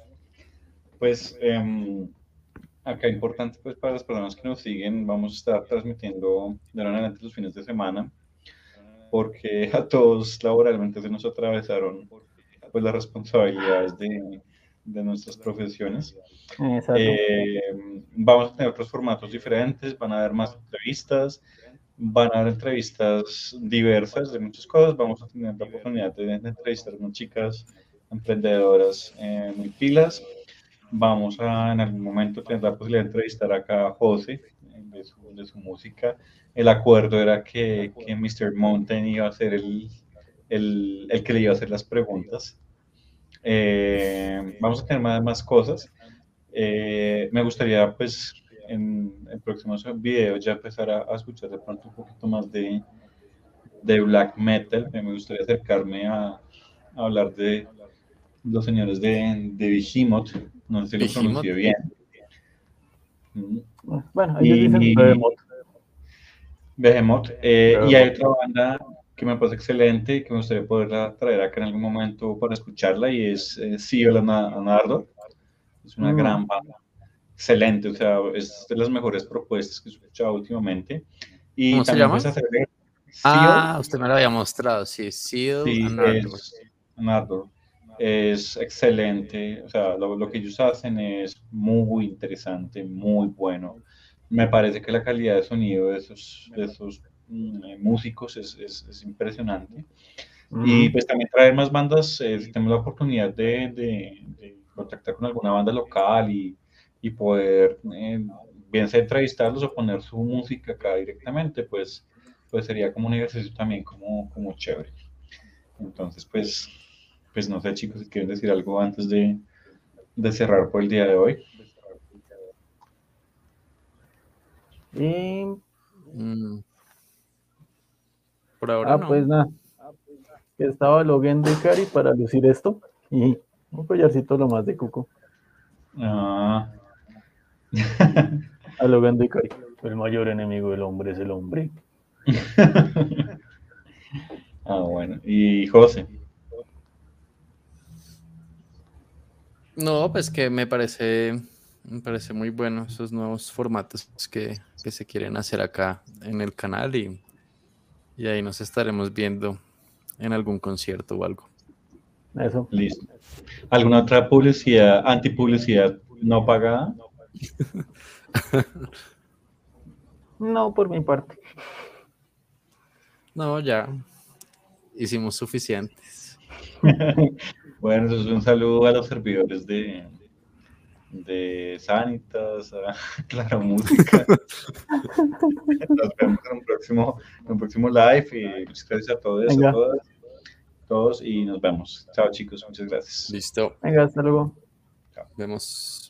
[SPEAKER 1] pues em, acá importante pues para las personas que nos siguen, vamos a estar transmitiendo de ahora en adelante los fines de semana, porque a todos laboralmente se nos atravesaron pues las responsabilidades de, de nuestras profesiones. Eh, vamos a tener otros formatos diferentes, van a haber más entrevistas, van a haber entrevistas diversas de muchas cosas. Vamos a tener la oportunidad de, de entrevistar a unas chicas emprendedoras eh, muy pilas. Vamos a en algún momento tener la posibilidad de entrevistar acá a José de su, de su música. El acuerdo era que, que Mr. Mountain iba a ser el, el, el que le iba a hacer las preguntas. Eh, vamos a tener más, más cosas. Eh, me gustaría, pues, en, en próximos videos ya empezar a, a escuchar de pronto un poquito más de, de black metal. Me gustaría acercarme a, a hablar de los señores de, de Behemoth. No sé si lo pronuncio bien. Mm,
[SPEAKER 2] Bueno, ellos
[SPEAKER 1] y-
[SPEAKER 2] dicen Behemoth.
[SPEAKER 1] Behemoth. Eh, y hay otra banda que me parece excelente y que me gustaría poderla traer acá en algún momento para escucharla y es eh, Seal and and Ardor. Es una
[SPEAKER 2] Mm.
[SPEAKER 1] gran banda. Excelente, o sea, es de las mejores propuestas que he escuchado últimamente. Y
[SPEAKER 3] ¿Cómo se llama?
[SPEAKER 1] pues,
[SPEAKER 3] Ah,
[SPEAKER 1] Seal,
[SPEAKER 3] usted me lo había mostrado, sí. Seal
[SPEAKER 1] sí,
[SPEAKER 3] and Ardor.
[SPEAKER 1] es, and Ardor. Es excelente, o sea, lo, lo que ellos hacen es muy interesante, muy bueno. Me parece que la calidad de sonido de esos, de esos mm, eh, músicos es, es, es impresionante. Y
[SPEAKER 2] Ujú.
[SPEAKER 1] pues también traer más bandas, eh, si tenemos la oportunidad de, de- de contactar con alguna banda local y, y poder, eh, bien sea entrevistarlos o poner su música acá directamente, pues, pues sería como un ejercicio también como, como chévere. Entonces, pues, pues no sé chicos, si quieren decir algo antes de, de cerrar por el día de hoy.
[SPEAKER 2] Y,
[SPEAKER 3] Mm. Por ahora
[SPEAKER 2] ah,
[SPEAKER 3] no.
[SPEAKER 2] pues nada. Estaba loguendo Ikari para lucir esto. Y un collarcito lo más de cuco.
[SPEAKER 1] Ah.
[SPEAKER 2] A loguendo Ikari. El mayor enemigo del hombre es el hombre.
[SPEAKER 1] ah, bueno. Y José.
[SPEAKER 3] No, pues que me parece, me parece muy bueno esos nuevos formatos que, que se quieren hacer acá en el canal y, y ahí nos estaremos viendo en algún concierto o algo.
[SPEAKER 2] Eso.
[SPEAKER 1] Listo. ¿Alguna otra publicidad, antipublicidad no pagada?
[SPEAKER 2] No, por mi parte.
[SPEAKER 3] No, ya hicimos suficientes.
[SPEAKER 1] Bueno, eso es un saludo a los servidores de, de Sanitas, a Clara Música. Nos vemos en un próximo, en un próximo live y muchas gracias a todos,
[SPEAKER 2] Venga.
[SPEAKER 1] a todas, todos y nos vemos. Chao chicos, muchas gracias.
[SPEAKER 3] Listo,
[SPEAKER 2] Venga, hasta luego.
[SPEAKER 3] vemos.